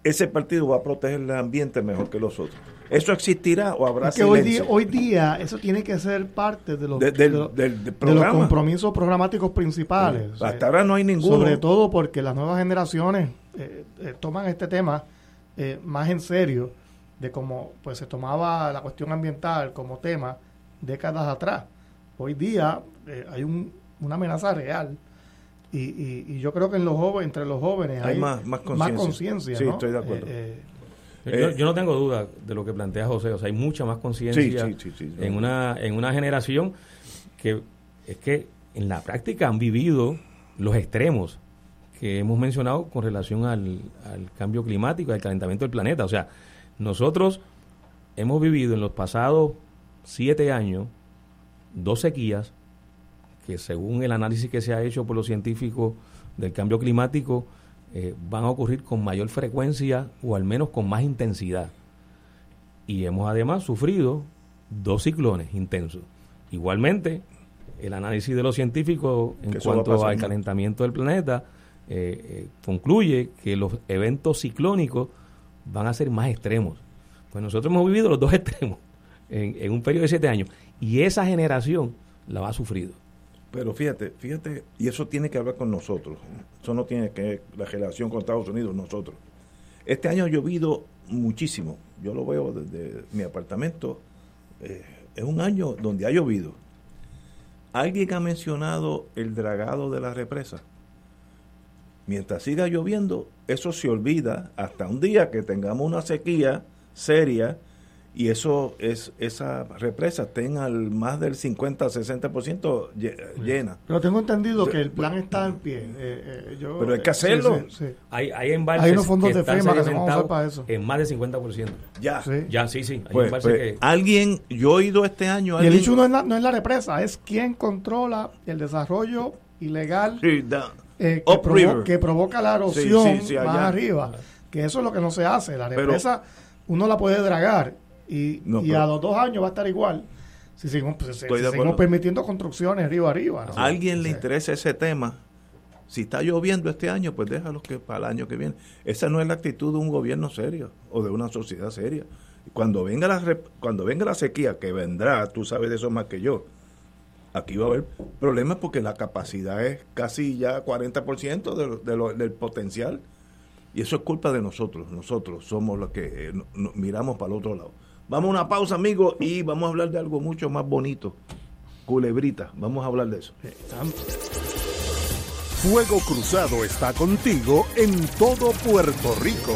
ese partido va a proteger el ambiente mejor que los otros. ¿Eso existirá o habrá que hoy día, hoy día eso tiene que ser parte de los, los compromisos programáticos principales. hasta ahora no hay ninguno. Sobre todo porque las nuevas generaciones eh, eh, toman este tema eh, más en serio de cómo pues se tomaba la cuestión ambiental como tema décadas atrás. Hoy día hay un, una amenaza real y, yo creo que en los jóvenes, entre los jóvenes hay, más, conciencia. sí, estoy de acuerdo. Eh, yo, no tengo duda de lo que plantea José, o sea, hay mucha más conciencia en, una, en una generación que es que en la práctica han vivido los extremos que hemos mencionado con relación al, al cambio climático, al calentamiento del planeta. O sea, nosotros hemos vivido en los pasados siete años dos sequías que según el análisis que se ha hecho por los científicos del cambio climático, eh, van a ocurrir con mayor frecuencia o al menos con más intensidad. Y hemos además sufrido dos ciclones intensos. Igualmente, el análisis de los científicos en cuanto al calentamiento del planeta eh, eh, concluye que los eventos ciclónicos van a ser más extremos. Pues nosotros hemos vivido los dos extremos en, en un periodo de siete años y esa generación la ha sufrido. Pero fíjate, fíjate, y eso tiene que ver con nosotros. Eso no tiene que ver la relación con Estados Unidos, nosotros. Este año ha llovido muchísimo. Yo lo veo desde mi apartamento. Eh, es un año donde ha llovido. Alguien ha mencionado el dragado de la represa. Mientras siga lloviendo, eso se olvida hasta un día que tengamos una sequía seria y eso es esa represa tenga al más del 50 60% llena. Pero tengo entendido que el plan está en pie. Eh, eh, pero hay que hacerlo. Hay, hay embalses hay unos fondos de FEMA que se van a para eso. En más del 50%. Ya. Ya, sí, sí. Pues, pues, Alguien, yo he oído este año. Y el hecho no es, la, no es la represa, es quien controla el desarrollo ilegal eh, que, provoca la erosión más arriba. Que eso es lo que no se hace. La represa uno la puede dragar y, a los dos años va a estar igual si seguimos, pues, permitiendo construcciones arriba arriba. ¿A alguien le interesa ese tema? Si está lloviendo este año, pues déjalo que para el año que viene. Esa no es la actitud de un gobierno serio o de una sociedad seria. Cuando venga la, cuando venga la sequía, que vendrá, tú sabes de eso más que yo, aquí va a haber problemas porque la capacidad es casi ya 40% de del potencial. Y eso es culpa de nosotros. Nosotros somos los que eh, miramos para el otro lado. Vamos a una pausa, amigos, y vamos a hablar de algo mucho más bonito. Culebrita, vamos a hablar de eso. Fuego Cruzado está contigo en todo Puerto Rico.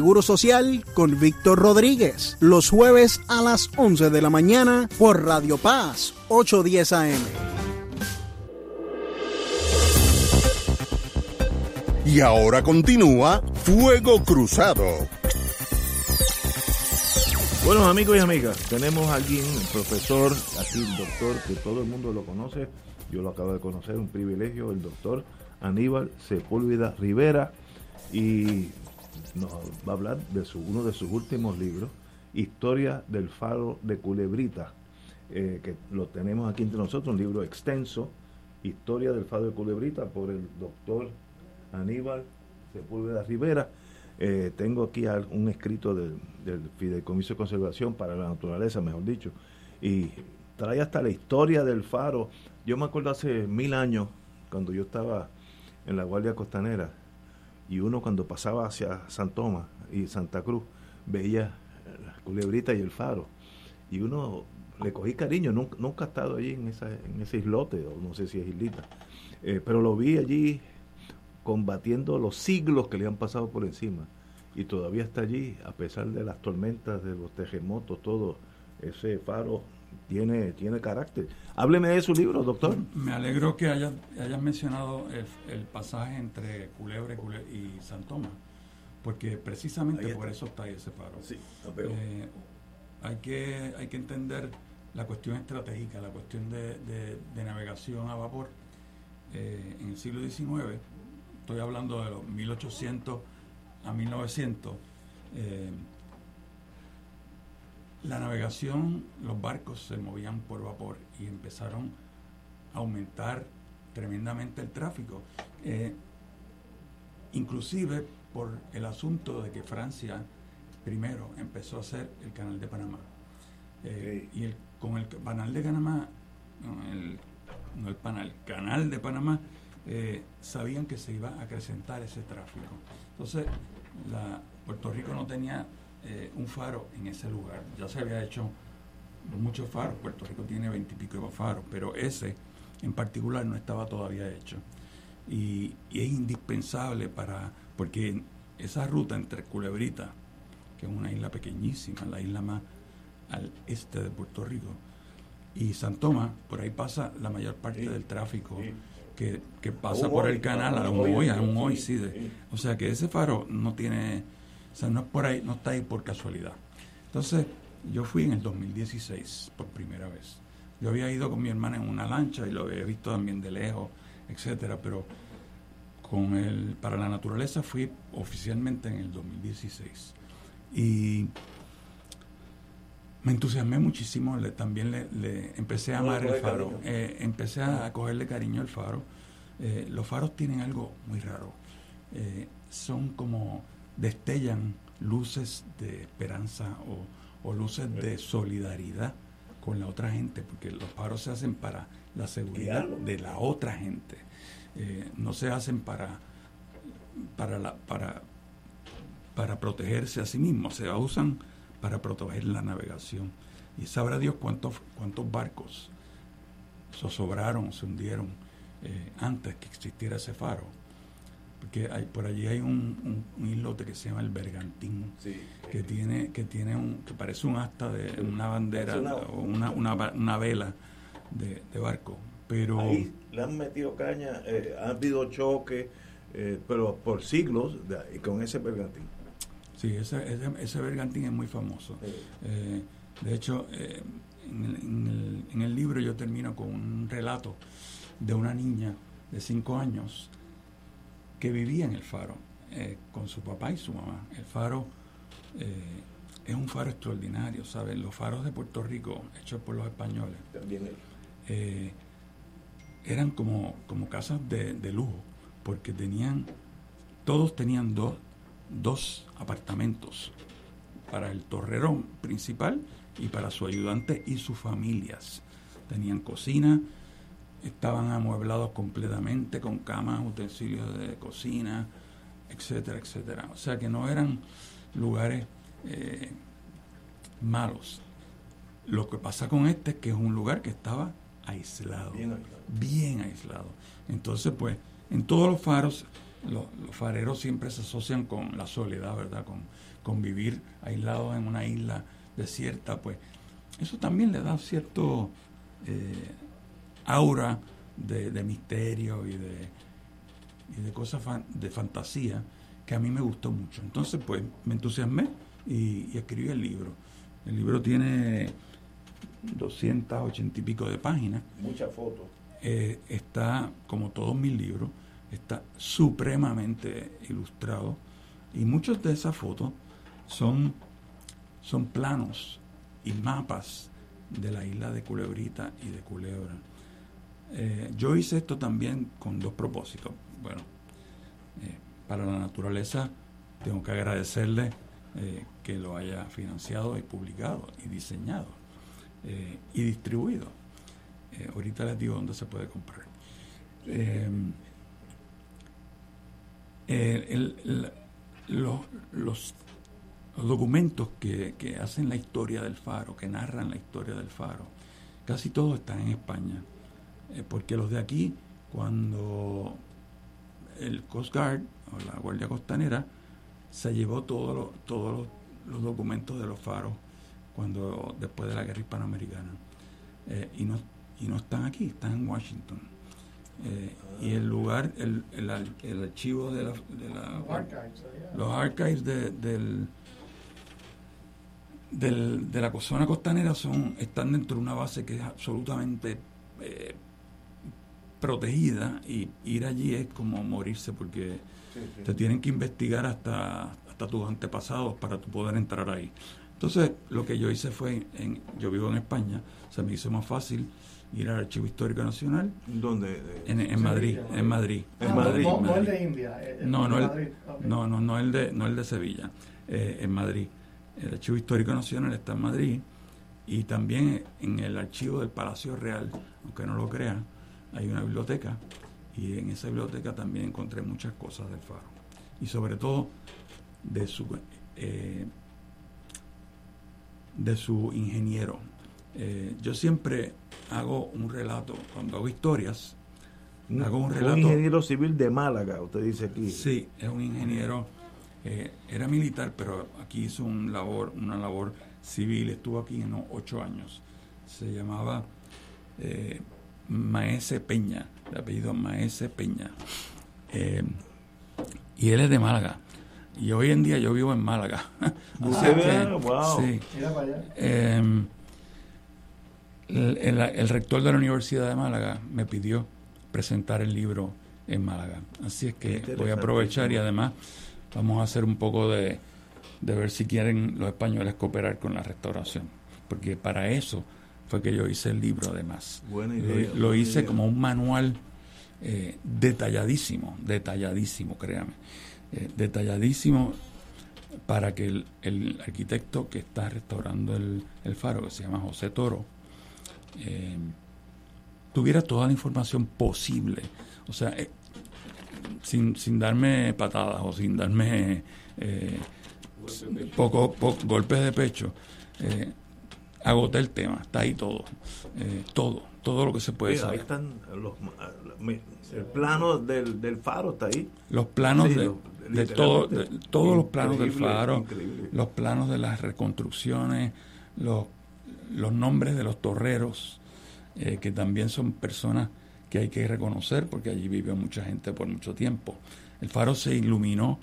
Seguro Social con Víctor Rodríguez, los jueves a las 11 de la mañana por Radio Paz 810 AM. Y ahora continúa Fuego Cruzado. Bueno, amigos y amigas, tenemos aquí un profesor, aquí un doctor que todo el mundo lo conoce, yo lo acabo de conocer, un privilegio, el doctor Aníbal Sepúlveda Rivera, y nos va a hablar de su, uno de sus últimos libros, Historia del Faro de Culebrita, eh, que lo tenemos aquí entre nosotros, un libro extenso, Historia del Faro de Culebrita, por el doctor Aníbal Sepúlveda Rivera. Eh, tengo aquí un escrito del, del Fideicomiso de Conservación para la Naturaleza, mejor dicho, y trae hasta la historia del faro. Yo me acuerdo hace mil años, cuando yo estaba en la Guardia Costanera, y uno cuando pasaba hacia San Tomás y Santa Cruz veía la culebrita y el faro. Y uno le cogí cariño nunca, nunca he estado allí en, esa, en ese islote o no sé si es islita. Eh, pero lo vi allí combatiendo los siglos que le han pasado por encima. Y todavía está allí a pesar de las tormentas de los terremotos todo ese faro tiene, tiene carácter. Hábleme de su libro, doctor. Me alegro que hayas mencionado el, pasaje entre Culebra y San Tomás, porque precisamente por eso está ahí ese paro. Sí, eh, hay, que, hay que entender la cuestión estratégica, la cuestión de, navegación a vapor. Eh, en el siglo XIX, estoy hablando de los 1800 a 1900, la navegación, los barcos se movían por vapor y empezaron a aumentar tremendamente el tráfico. Eh, inclusive por el asunto de que Francia primero empezó a hacer el canal de Panamá. Eh, y con el canal de Panamá, no el, no el, canal, canal de Panamá, eh, sabían que se iba a acrecentar ese tráfico. Entonces, la, Puerto Rico no tenía eh, un faro en ese lugar. Ya se había hecho muchos faros, Puerto Rico tiene veintipico de faros, pero ese en particular no estaba todavía hecho. Y, es indispensable para, porque esa ruta entre Culebrita, que es una isla pequeñísima, la isla más al este de Puerto Rico, y San Tomás, por ahí pasa la mayor parte del tráfico que, pasa por el canal, a un hoy, a un hoy, sí. o sea que ese faro no tiene, o sea, no es por ahí, no está ahí por casualidad. Entonces, yo fui en el 2016 por primera vez. Yo había ido con mi hermana en una lancha y lo había visto también de lejos, etcétera, pero con el para la naturaleza fui oficialmente en el 2016 y me entusiasmé muchísimo, le, también le, empecé a amar el faro, eh, empecé a cogerle cariño al faro. Eh, los faros tienen algo muy raro, eh, son como destellan luces de esperanza o, o luces de solidaridad con la otra gente, porque los faros se hacen para la seguridad de la otra gente, no se hacen para para la, para para protegerse a sí mismos, se usan para proteger la navegación. Y sabrá Dios cuántos, cuántos barcos zozobraron, se hundieron eh, antes que existiera ese faro. Porque hay, por allí hay un, islote que se llama el Bergantín, que tiene, que tiene un, que parece un asta de una bandera o una, una, vela de, barco. Pero ahí le han metido caña, eh, ha habido choques, eh, pero por siglos con ese Bergantín. Sí, ese, ese, bergantín es muy famoso. Eh, de hecho, eh, en, el, libro yo termino con un relato de una niña de cinco años que vivía en el faro eh, con su papá y su mamá. El faro es un faro extraordinario, ¿sabes? Los faros de Puerto Rico, hechos por los españoles, También eran como, como casas de, de lujo, porque tenían, todos tenían dos dos apartamentos para el torrerón principal y para su ayudante y sus familias. Tenían cocina, estaban amueblados completamente con camas, utensilios de cocina, etcétera, etcétera. O sea que no eran lugares eh, malos. Lo que pasa con este es que es un lugar que estaba aislado, bien aislado. Bien aislado. Entonces, pues, en todos los faros los, fareros siempre se asocian con la soledad, ¿verdad? Con, vivir aislados en una isla desierta, pues eso también le da cierto eh, aura de, misterio y de, y de cosas de fantasía que a mí me gustó mucho. Entonces, pues me entusiasmé y, escribí el libro. El libro tiene 280 y pico de páginas. Muchas fotos. Eh, está, como todos mis libros, está supremamente ilustrado y muchas de esas fotos son, son planos y mapas de la isla de Culebrita y de Culebra. Eh, yo hice esto también con dos propósitos. Bueno, eh, para la naturaleza tengo que agradecerle eh, que lo haya financiado y publicado y diseñado y distribuido. ahorita les digo dónde se puede comprar. Eh, los, los, documentos que, hacen la historia del faro, que narran la historia del faro, casi todos están en España. Eh, porque los de aquí, cuando el Coast Guard o la Guardia Costanera se llevó todos todos los, documentos de los faros cuando después de la guerra hispanoamericana eh, y no y no están aquí están en Washington. Eh, y el lugar, el, el, archivo de la... los archives de, del, del, de la zona costanera son están dentro de una base que es absolutamente eh, protegida y ir allí es como morirse porque te tienen que investigar hasta, hasta tus antepasados para tu poder entrar ahí. Entonces, lo que yo hice fue, en, yo vivo en España, se me hizo más fácil ir al Archivo Histórico Nacional. ¿Dónde? En, Madrid, en Madrid. En Madrid. No, el de India. no, no, el, no, no, no, el de, no el de Sevilla, eh, en Madrid. El Archivo Histórico Nacional está en Madrid y también en el archivo del Palacio Real, aunque no lo crean, hay una biblioteca y en esa biblioteca también encontré muchas cosas del faro. Y sobre todo de su, eh, de su ingeniero. Eh, yo siempre hago un relato, cuando hago historias, hago un relato. Un ingeniero civil de Málaga, usted dice aquí. Sí, es un ingeniero, eh, era militar, pero aquí hizo un labor, una labor civil, estuvo aquí en ocho años. Se llamaba Maese Peña, de apellido Maese Peña. y él es de Málaga. Y hoy en día yo vivo en Málaga. Em, el, rector de la Universidad de Málaga me pidió presentar el libro en Málaga. Así es que voy a aprovechar y además vamos a hacer un poco de, de ver si quieren los españoles cooperar con la restauración. Porque para eso fue que yo hice el libro además. lo, hice como un manual eh, detalladísimo, detalladísimo, créame. Eh, detalladísimo para que el, arquitecto que está restaurando el, faro, que se llama José Toro, eh, tuviera toda la información posible. O sea, eh, sin, sin, darme patadas o sin darme poco, golpes de pecho, agoté el tema, está ahí todo, todo, todo lo que se puede saber. Ahí están los, el plano del, del, faro, está ahí. Los planos de, de, todo, todos los planos del faro, los planos de las reconstrucciones, los, los nombres de los torreros, eh, que también son personas que hay que reconocer porque allí vivió mucha gente por mucho tiempo. El faro se iluminó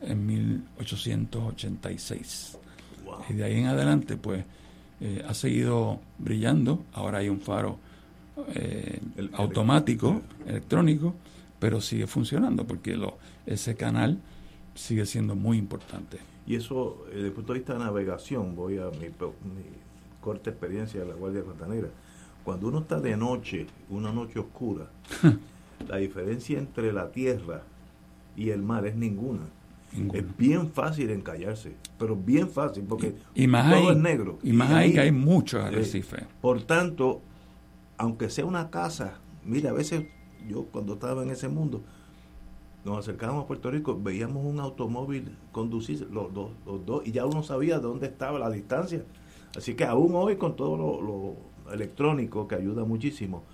en 1886 y de ahí en adelante pues eh, ha seguido brillando. Ahora hay un faro eh, automático, electrónico, pero sigue funcionando porque lo, ese canal sigue siendo muy importante. Y eso, desde el punto de vista de navegación, voy a mi, corta experiencia de la Guardia Costanera. Cuando uno está de noche, una noche oscura, la diferencia entre la tierra y el mar es ninguna. Es bien fácil encallarse, pero bien fácil, porque todo es negro. Y, más ahí, que hay muchos arrecifes. por tanto, aunque sea una casa, mira, a veces yo cuando estaba en ese mundo, nos acercábamos a Puerto Rico, veíamos un automóvil conducir los dos, los dos, y ya uno sabía dónde estaba la distancia. Así que aún hoy con todo lo, electrónico que ayuda muchísimo,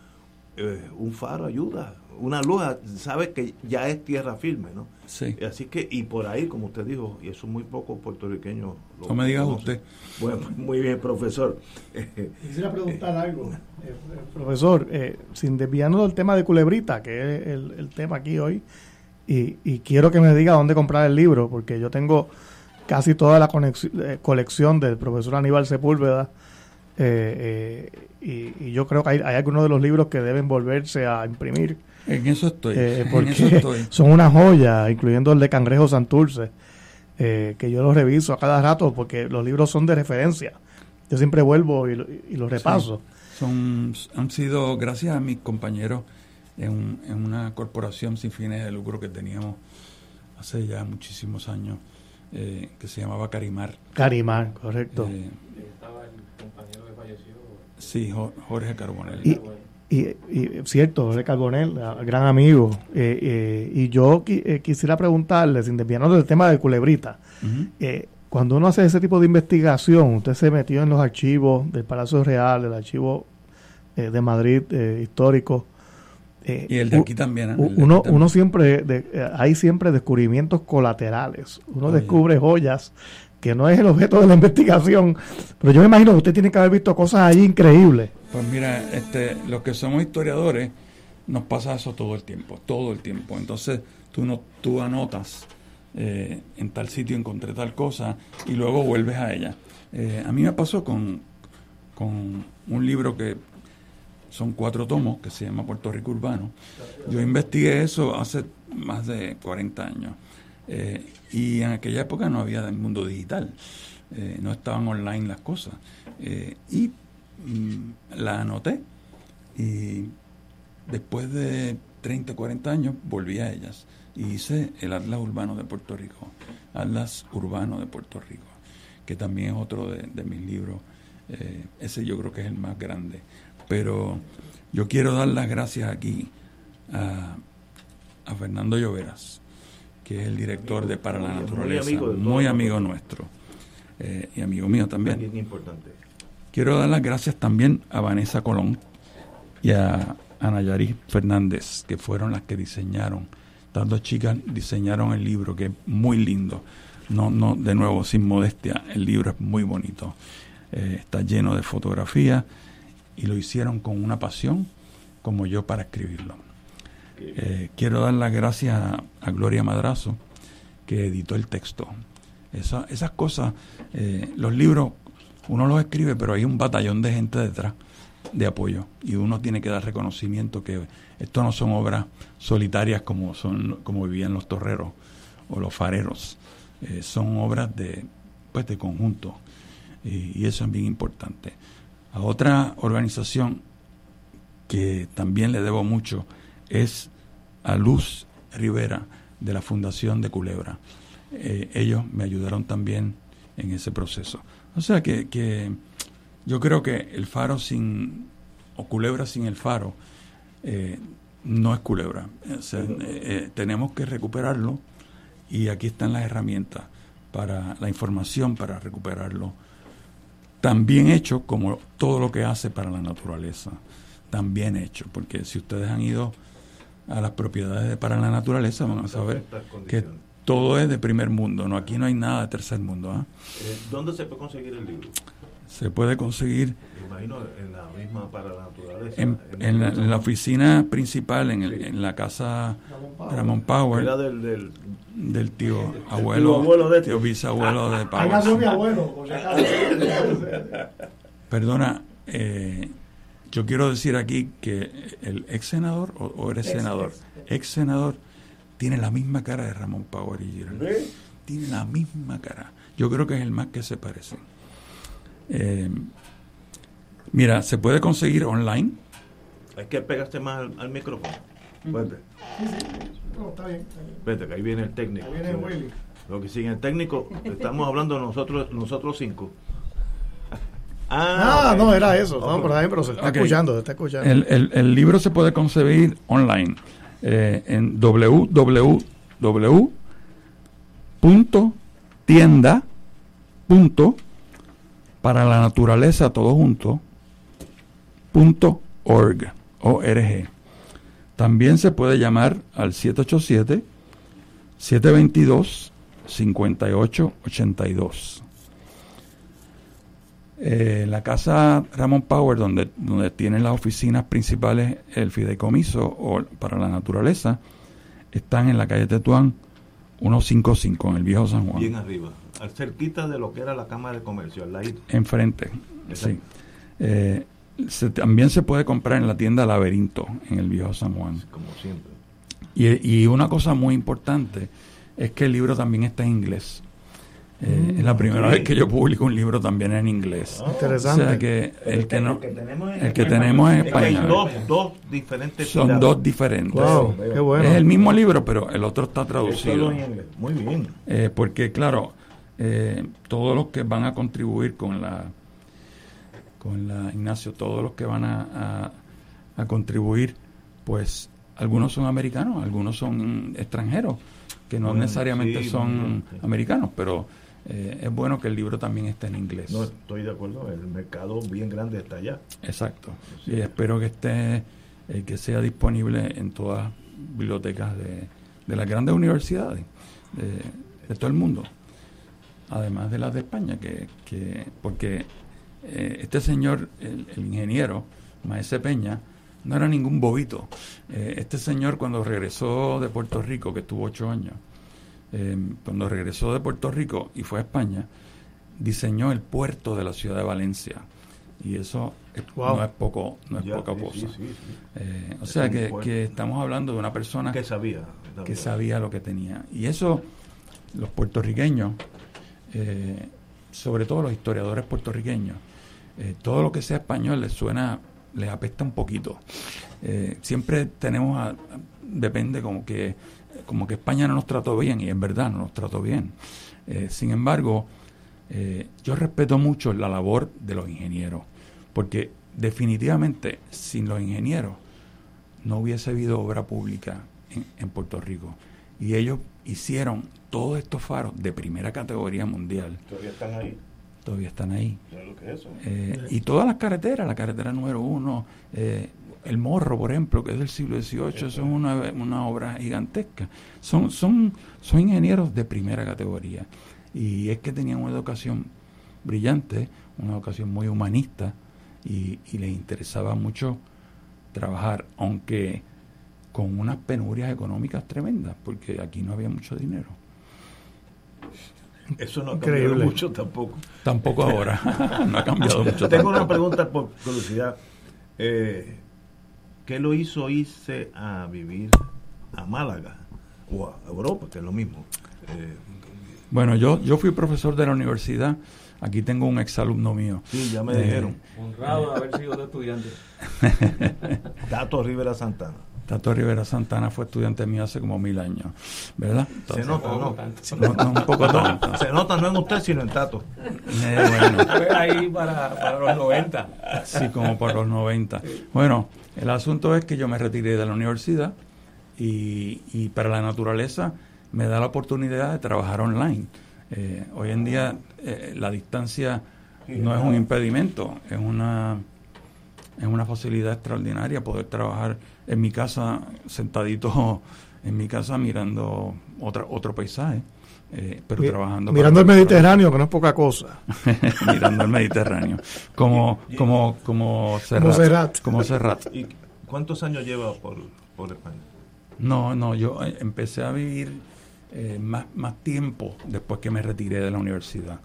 eh, un faro ayuda, una luz, sabes que ya es tierra firme, ¿no? Sí. Así que, y por ahí, como usted dijo, y eso muy poco puertorriqueños No me diga usted. Bueno, muy bien, profesor. Quisiera preguntar algo, eh, profesor, eh, sin desviarnos del tema de Culebrita, que es el, tema aquí hoy, y, quiero que me diga dónde comprar el libro, porque yo tengo casi toda la eh, colección del profesor Aníbal Sepúlveda. Y, yo creo que hay, hay, algunos de los libros que deben volverse a imprimir en eso estoy. Eh, porque son una joya, incluyendo el de Cangrejo Santurce, eh, que yo lo reviso a cada rato porque los libros son de referencia. Yo siempre vuelvo y, los repaso. son, han sido, gracias a mis compañeros en, una corporación sin fines de lucro que teníamos hace ya muchísimos años, eh, que se llamaba Carimar. Carimar, correcto el compañero que falleció. Sí, Jorge Carbonell. Y, cierto, Jorge Carbonell, gran amigo. Eh, eh, y yo eh, quisiera preguntarle, sin desviarnos del tema de Culebrita, cuando uno hace ese tipo de investigación, usted se metió en los archivos del Palacio Real, del archivo de Madrid histórico. y el de aquí también. uno, uno siempre, hay siempre descubrimientos colaterales. Uno descubre joyas que no es el objeto de la investigación, pero yo me imagino que usted tiene que haber visto cosas ahí increíbles. Pues mira, este, los que somos historiadores nos pasa eso todo el tiempo, todo el tiempo. Entonces tú no, tú anotas eh, en tal sitio encontré tal cosa y luego vuelves a ella. Eh, a mí me pasó con, con un libro que son cuatro tomos que se llama Puerto Rico Urbano. Yo investigué eso hace más de 40 años. Eh, y en aquella época no había el mundo digital, eh, no estaban online las cosas. Eh, y mm, la anoté y después de 30, 40 años volví a ellas y hice el Atlas Urbano de Puerto Rico, Atlas Urbano de Puerto Rico, que también es otro de, de mis libros. ese yo creo que es el más grande. Pero yo quiero dar las gracias aquí a Fernando Lloveras, que es el director de Para la Naturaleza, muy amigo, nuestro eh, y amigo mío también. importante. Quiero dar las gracias también a Vanessa Colón y a Ana Yaris Fernández, que fueron las que diseñaron, estas dos chicas diseñaron el libro, que es muy lindo. No, no, de nuevo, sin modestia, el libro es muy bonito. Eh, está lleno de fotografías y lo hicieron con una pasión como yo para escribirlo. Eh, quiero dar las gracias a, Gloria Madrazo, que editó el texto. esas cosas, eh, los libros, uno los escribe, pero hay un batallón de gente detrás de apoyo y uno tiene que dar reconocimiento que esto no son obras solitarias como son como vivían los torreros o los fareros eh, son obras de pues de conjunto y, eso es bien importante a otra organización que también le debo mucho es a Luz Rivera de la Fundación de Culebra. Eh, ellos me ayudaron también en ese proceso. O sea que, que, yo creo que el faro sin, o Culebra sin el faro, eh, no es Culebra. Eh, tenemos que recuperarlo y aquí están las herramientas para la información para recuperarlo. También hecho como todo lo que hace para la naturaleza también hecho, porque si ustedes han ido a las propiedades de para la naturaleza van a saber que todo es de primer mundo, no aquí no hay nada de tercer mundo. ¿ah? Eh, ¿Dónde se puede conseguir el libro? Se puede conseguir imagino en la misma para la naturaleza. En, la, oficina principal, en, el, en la casa Ramón Power. Era del, del, del tío abuelo, abuelo de tío bisabuelo de Power. Ahí mi abuelo. Perdona, eh, yo quiero decir aquí que el ex senador, o, eres senador, ex, senador, tiene la misma cara de Ramón Power y. Tiene la misma cara. Yo creo que es el más que se parece. Eh, mira, se puede conseguir online. Hay que pegarse más al, micrófono. Vete. Sí, sí. No, está bien, Vete, que ahí viene el técnico. Ahí viene Willy. Lo que sigue el técnico, estamos hablando nosotros, nosotros cinco. Ah, no, era eso. No, pero, se está escuchando, se está escuchando. El, el, el, libro se puede conseguir online eh, en www.tienda. para la naturaleza todo junto punto org, org. También se puede llamar al 787 722 5882 eh, la casa Ramón Power, donde, donde tienen las oficinas principales el fideicomiso o para la naturaleza, están en la calle Tetuán 155, en el viejo San Juan. Bien arriba, al cerquita de lo que era la Cámara de Comercio, al lado. Enfrente, sí. Eh, también se puede comprar en la tienda Laberinto, en el viejo San Juan. Como siempre. Y, y una cosa muy importante es que el libro también está en inglés. Eh, es la primera vez que yo publico un libro también en inglés. Ah, interesante. O sea que el que, no, el que tenemos es español. Dos, dos diferentes Son dos diferentes. Es el mismo libro, pero el otro está traducido. Muy bien. Eh, porque, claro, eh, todos los que van a contribuir con la, con la Ignacio, todos los que van a, a contribuir, pues algunos son americanos, algunos son extranjeros, que no necesariamente son americanos, pero eh, es bueno que el libro también esté en inglés. No, estoy de acuerdo, el mercado bien grande está allá. Exacto. Y espero que esté, eh, que sea disponible en todas las bibliotecas de, las grandes universidades de, todo el mundo, además de las de España, que, que porque eh, este señor, el, ingeniero, Maese Peña, no era ningún bobito. este señor cuando regresó de Puerto Rico, que estuvo ocho años, Em, cuando regresó de Puerto Rico y fue a España, diseñó el puerto de la ciudad de Valencia. Y eso no es poco, no es poca cosa. Eh, o sea que, estamos hablando de una persona que sabía, que sabía lo que tenía. Y eso, los puertorriqueños, eh, sobre todo los historiadores puertorriqueños, eh, todo lo que sea español les suena, les apesta un poquito. siempre tenemos, depende como que como que España no nos trató bien, y es verdad, no nos trató bien. Eh, sin embargo, eh, yo respeto mucho la labor de los ingenieros, porque definitivamente sin los ingenieros no hubiese habido obra pública en, Puerto Rico. Y ellos hicieron todos estos faros de primera categoría mundial. Todavía están ahí. Todavía están ahí. Eh, y todas las carreteras, la carretera número uno, eh, el Morro, por ejemplo, que es del siglo XVIII, eso es una, una obra gigantesca. Son, son, son ingenieros de primera categoría. Y es que tenían una educación brillante, una educación muy humanista, y, y les interesaba mucho trabajar, aunque con unas penurias económicas tremendas, porque aquí no había mucho dinero. Eso no ha cambiado mucho tampoco. Tampoco ahora. no ha cambiado mucho. Tengo una pregunta por curiosidad. Eh, ¿Qué lo hizo irse a vivir a Málaga o a Europa, que es lo mismo? Eh, bueno, yo, yo fui profesor de la universidad Aquí tengo un exalumno mío. Sí, ya me dijeron. Honrado de haber sido de estudiante. Tato Rivera Santana. Tato Rivera Santana fue estudiante mío hace como mil años, ¿verdad? se nota, ¿no? no, un poco tanto. Se nota no en usted, sino en Tato. Eh, bueno. ahí para, para, los 90. Sí, como por los 90. Bueno, el asunto es que yo me retiré de la universidad y, y para la naturaleza me da la oportunidad de trabajar online. Eh, hoy en día eh, la distancia no es un impedimento, es una, es una facilidad extraordinaria poder trabajar en mi casa sentadito en mi casa mirando otra, otro paisaje. Eh, pero trabajando mirando el Mediterráneo que no es poca cosa mirando el Mediterráneo como como como Serrat, como Serrat. ¿Y cuántos años lleva por, por España? no no yo empecé a vivir eh, más, más tiempo después que me retiré de la universidad.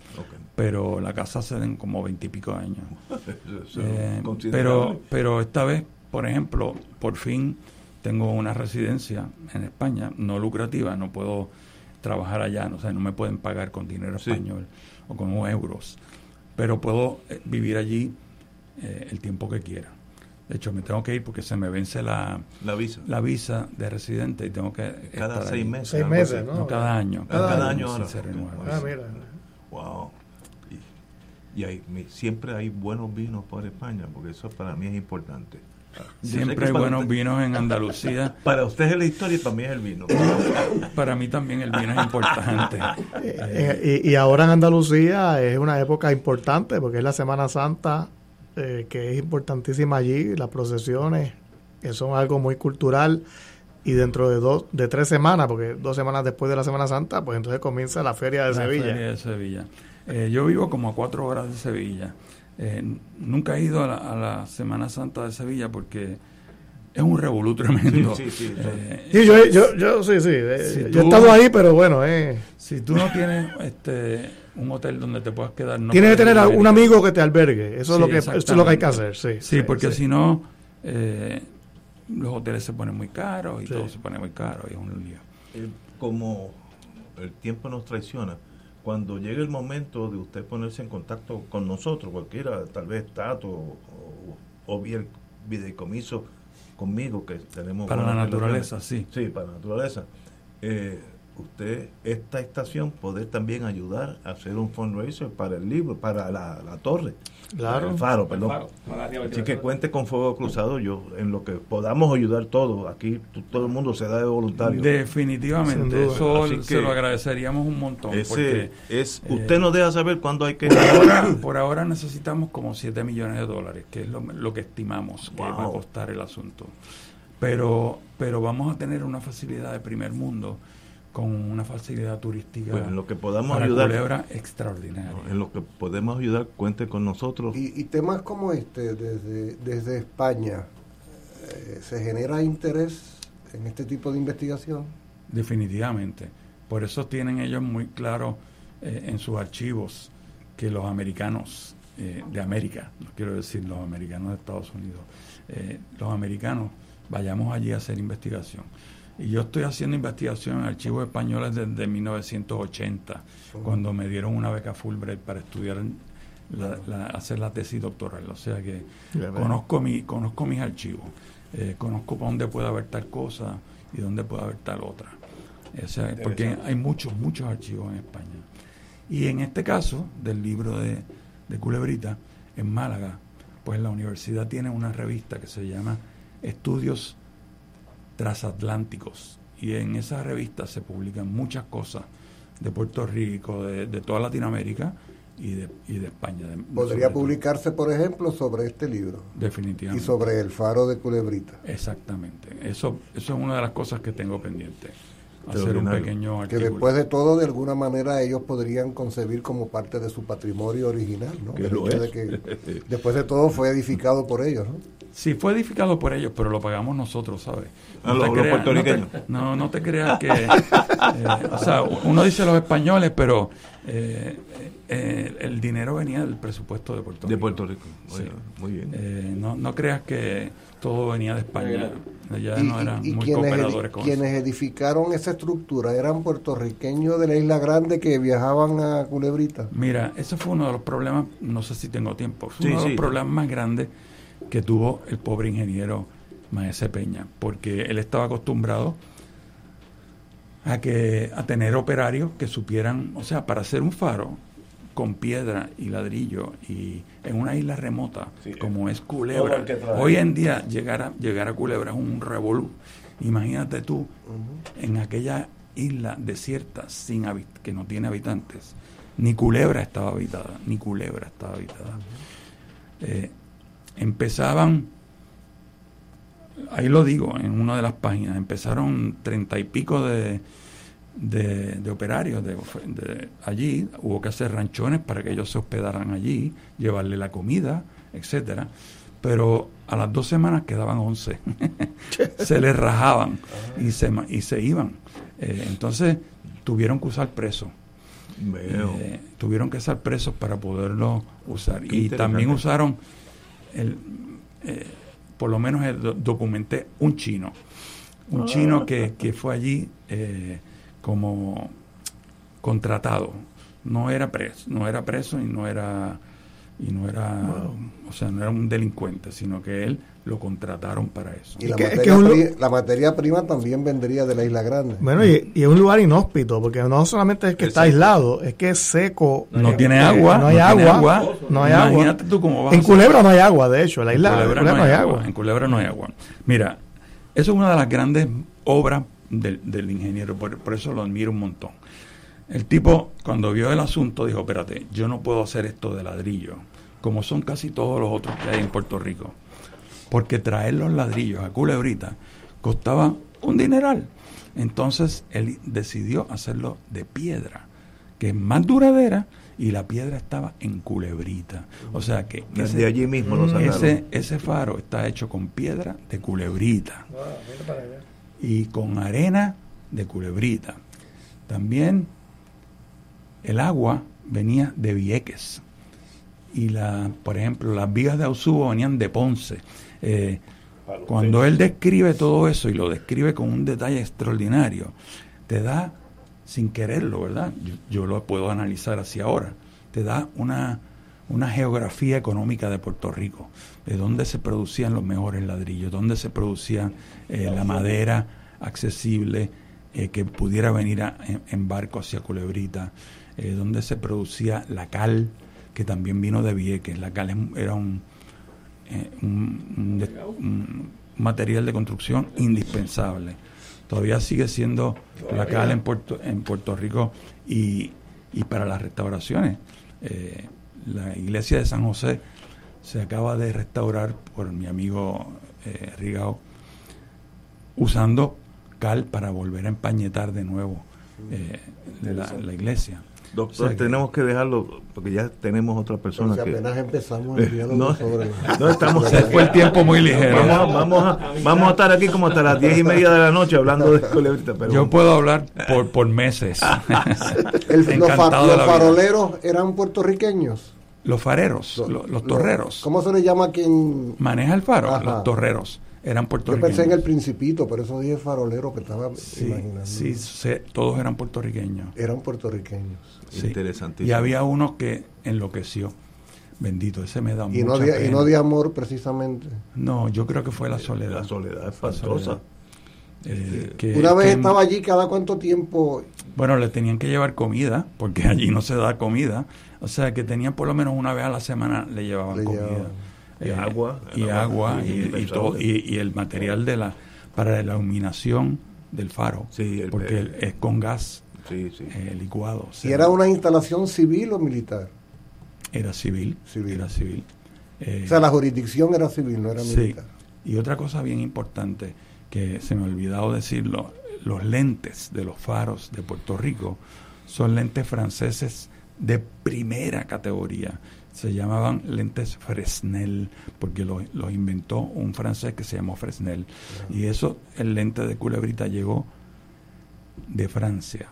Pero la casa se den como veintipico años. Eh, pero, pero esta vez, por ejemplo, por fin tengo una residencia en España, no lucrativa, no puedo trabajar allá, no, no me pueden pagar con dinero español o con euros, pero puedo eh, vivir allí el tiempo que quiera. De hecho, me tengo que ir porque se me vence la, la visa. la visa de residente y tengo que cada seis meses seis meses ¿no? cada año. Cada, año, se renueva. Ah mira. Wow. Y, hay, siempre hay buenos vinos por España porque eso para mí es importante Siempre hay buenos vinos en Andalucía. Para usted es la historia y para mí es el vino. para mí también el vino es importante. Eh, y, y, ahora en Andalucía es una época importante porque es la Semana Santa eh, que es importantísima allí, las procesiones, que son algo muy cultural, y dentro de dos, de tres semanas, porque dos semanas después de la Semana Santa, pues entonces comienza la Feria de Sevilla. Feria de Sevilla. Eh, yo vivo como a cuatro horas de Sevilla. Eh, nunca he ido a la, Semana Santa de Sevilla porque es un revolú tremendo. Sí, sí, sí. yo, yo, yo, sí, sí. yo he estado ahí, pero bueno, eh. Si tú no tienes este un hotel donde te puedas quedar. No Tienes que tener un amigo que te albergue. Eso, es lo que, eso es lo que hay que hacer. Sí, sí, porque si no, eh, los hoteles se ponen muy caros y todo se pone muy caro y es un lío. Eh, como el tiempo nos traiciona, cuando llegue el momento de usted ponerse en contacto con nosotros, cualquiera, tal vez Tato o, o bien videocomiso conmigo, que tenemos... Para la naturaleza, sí. Sí, para la naturaleza. Eh, usted, esta estación, poder también ayudar a hacer un fundraiser para el libro, para la, la torre. Claro. El faro, perdón. Así que cuente con Fuego Cruzado, yo, en lo que podamos ayudar todos. Aquí todo el mundo se da de voluntario. Definitivamente, eso se lo agradeceríamos un montón. Ese es, eh, usted nos deja saber cuándo hay que... Por ahora, por ahora necesitamos como 7 millones de dólares, que es lo, lo que estimamos que va a costar el asunto. Pero, pero vamos a tener una facilidad de primer mundo con una facilidad turística en lo que podamos ayudar extraordinaria. En lo que podemos ayudar cuente con nosotros. Y, temas como este desde desde España eh, se genera interés en este tipo de investigación definitivamente. Por eso tienen ellos muy claro eh, en sus archivos que los americanos eh, de América no quiero decir los americanos de Estados Unidos los americanos vayamos allí a hacer investigación y yo estoy haciendo investigación en archivos españoles desde 1980, cuando me dieron una beca Fulbright para estudiar, hacer la tesis doctoral. O sea que conozco, mi, conozco mis archivos, eh, conozco para dónde puede haber tal cosa y dónde puede haber tal otra. O sea, porque hay muchos, muchos archivos en España. Y en este caso, del libro de, de Culebrita, en Málaga, pues la universidad tiene una revista que se llama Estudios transatlánticos y en esa revista se publican muchas cosas de Puerto Rico, de, toda Latinoamérica y de, y de España. Podría publicarse, por ejemplo, sobre este libro. Definitivamente. Y sobre el faro de Culebrita. Exactamente. Eso, eso es una de las cosas que tengo pendiente. Hacer un pequeño artículo. Que después de todo, de alguna manera, ellos podrían concebir como parte de su patrimonio original, ¿no? Que lo De que, después de todo fue edificado por ellos, ¿no? Sí, fue edificado por ellos, pero lo pagamos nosotros, ¿sabes? No, los, puertorriqueños. No, no, te creas que... Eh, o sea, uno dice los españoles, pero eh, eh, el dinero venía del presupuesto de Puerto Rico. De Puerto Rico, muy bien. no, no creas que todo venía de España. Allá no eran muy quienes, cooperadores con quienes edificaron esa estructura eran puertorriqueños de la Isla Grande que viajaban a Culebrita. Mira, ese fue uno de los problemas, no sé si tengo tiempo, fue uno de los problemas más grandes que tuvo el pobre ingeniero Maese Peña, porque él estaba acostumbrado a que a tener operarios que supieran, o sea, para hacer un faro con piedra y ladrillo y en una isla remota como es Culebra. Hoy en día llegar a, llegar a Culebra es un revolú. Imagínate tú en aquella isla desierta sin que no tiene habitantes. Ni Culebra estaba habitada, ni Culebra estaba habitada empezaban, ahí lo digo en una de las páginas, empezaron treinta y pico de, de, operarios de, allí, hubo que hacer ranchones para que ellos se hospedaran allí, llevarle la comida, etcétera, pero a las dos semanas quedaban once, se les rajaban y se, y se iban. Eh, entonces tuvieron que usar presos. Eh, tuvieron que usar presos para poderlo usar. y también usaron el, eh, por lo menos documenté un chino, un chino que, que, fue allí eh, como contratado, no era preso, no era preso y no era y no era, o sea, no era un delincuente, sino que él lo contrataron para eso. Y la, materia, prima, también vendría de la Isla Grande. Bueno, y, es un lugar inhóspito, porque no solamente es que está aislado, es que es seco. No tiene agua. No hay agua, No hay Imagínate tú cómo vas En Culebra no hay agua, de hecho. La isla en Culebra, no, hay agua. En Culebra no hay agua. Mira, eso es una de las grandes obras del, del ingeniero, por, por eso lo admiro un montón. El tipo, cuando vio el asunto, dijo, espérate, yo no puedo hacer esto de ladrillo como son casi todos los otros que hay en Puerto Rico. Porque traer los ladrillos a Culebrita costaba un dineral. Entonces él decidió hacerlo de piedra, que es más duradera y la piedra estaba en Culebrita. O sea que ese, allí mismo ese, ese faro está hecho con piedra de Culebrita y con arena de Culebrita. También el agua venía de Vieques y la, por ejemplo, las vigas de Ausubo venían de Ponce. Eh, cuando él describe todo eso y lo describe con un detalle extraordinario, te da, sin quererlo, ¿verdad? Yo, lo puedo analizar así ahora, te da una, una geografía económica de Puerto Rico, de dónde se producían los mejores ladrillos, dónde se producía eh, la madera accesible eh, que pudiera venir en, barco hacia Culebrita, dónde se producía la cal, que también vino de Vieques. La cal era eh, un, un, material de construcción indispensable. Todavía sigue siendo la cal en Puerto, en Puerto Rico y, y para las restauraciones. Eh, la iglesia de San José se acaba de restaurar por mi amigo eh, Rigao usando cal para volver a empañetar de nuevo eh, la iglesia. Doctor, tenemos que dejarlo porque ya tenemos otra persona que apenas empezamos el diálogo no, sobre no estamos fue el tiempo muy ligero. vamos, vamos, a, vamos a estar aquí como hasta las diez y media de la noche hablando de culebrita pero yo puedo hablar por, por meses. El, los, faroleros eran puertorriqueños. Los fareros los, torreros. ¿cómo se le llama a quien maneja el faro los torreros eran puertorriqueños. Yo pensé en el Principito, pero eso dije farolero que estaba imaginando. Sí, todos eran puertorriqueños. Eran puertorriqueños. Interesante. Y había uno que enloqueció. Bendito, ese me da y no de, Y no de amor, precisamente. No, yo creo que fue la soledad. La soledad espantosa. Eh, Una vez estaba allí, ¿cada cuánto tiempo? Bueno, le tenían que llevar comida, porque allí no se da comida. O sea, que tenían por lo menos una vez a la semana le llevaban comida. Y eh, agua. Y agua y, todo, y, el material de la para la iluminación del faro, porque es con gas eh, licuado. ¿Y era una instalación civil o militar? Era civil, civil. era civil. o sea, la jurisdicción era civil, no era militar. Y otra cosa bien importante que se me ha olvidado decirlo, los lentes de los faros de Puerto Rico son lentes franceses de primera categoría. Se llamaban lentes Fresnel, porque los lo inventó un francés que se llamó Fresnel. Y eso, el lente de culebrita llegó de Francia.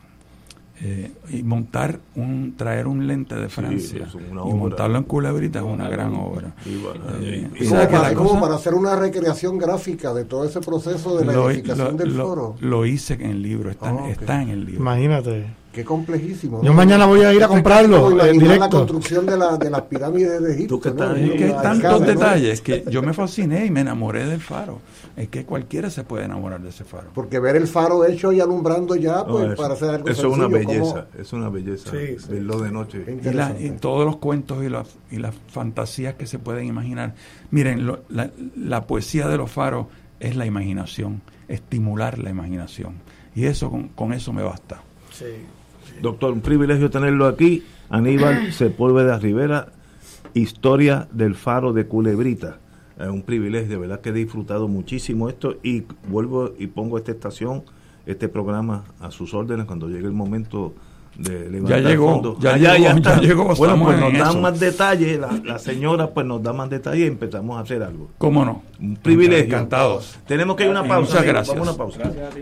Eh, y montar un traer un lente de Francia y montarlo en culebrita es una gran obra. eh, como, para, hacer una recreación gráfica de todo ese proceso de la edificación del foro lo hice en el libro está, ah, está en el libro. Imagínate Qué complejísimo. Yo mañana voy a ir a comprarlo. la construcción de, la, de las pirámides de Egipto. ¿Tú que tantos detalles que yo me fasciné y me enamoré del faro. Es que cualquiera se puede enamorar de ese faro. Porque ver el faro hecho y alumbrando ya, pues para hacer algo Eso es una belleza, es una belleza. verlo de noche. Y, todos los cuentos y, las y las fantasías que se pueden imaginar. Miren, la, la poesía de los faros es la imaginación, estimular la imaginación. Y eso con, con eso me basta. Sí. Doctor, un privilegio tenerlo aquí. Aníbal Sepúlveda Rivera, Historia del Faro de Culebrita. Es un privilegio, de verdad que he disfrutado muchísimo esto y vuelvo y pongo esta estación, este programa a sus órdenes cuando llegue el momento de levantar ya llegó, Ya, ya, ya, llegó, bueno, pues nos dan más detalles, la, señora pues nos da más detalles y empezamos a hacer algo. ¿Cómo no? Un privilegio. Encantados. Tenemos que ir a una pausa. Muchas gracias. Vamos a una pausa. Gracias a ti.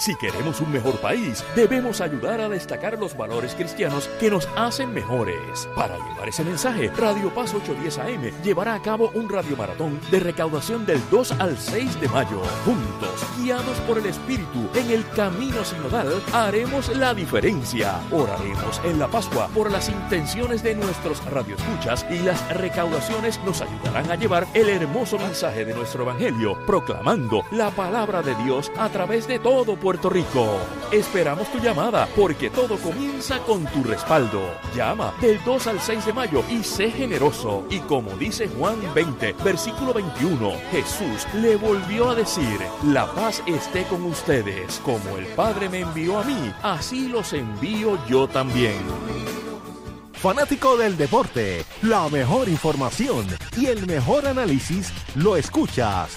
Si queremos un mejor país, debemos ayudar a destacar los valores cristianos que nos hacen mejores. Para llevar ese mensaje, Radio Paz 810 AM llevará a cabo un radiomaratón de recaudación del 2 al 6 de mayo. Juntos, guiados por el Espíritu en el camino sinodal, haremos la diferencia. Oraremos en la Pascua por las intenciones de nuestros radioescuchas y las recaudaciones nos ayudarán a llevar el hermoso mensaje de nuestro Evangelio, proclamando la palabra de Dios a través de todo Puerto Puerto Rico. Esperamos tu llamada porque todo comienza con tu respaldo. Llama del 2 al 6 de mayo y sé generoso. Y como dice Juan 20, versículo 21, Jesús le volvió a decir, la paz esté con ustedes. Como el Padre me envió a mí, así los envío yo también. Fanático del deporte, la mejor información y el mejor análisis lo escuchas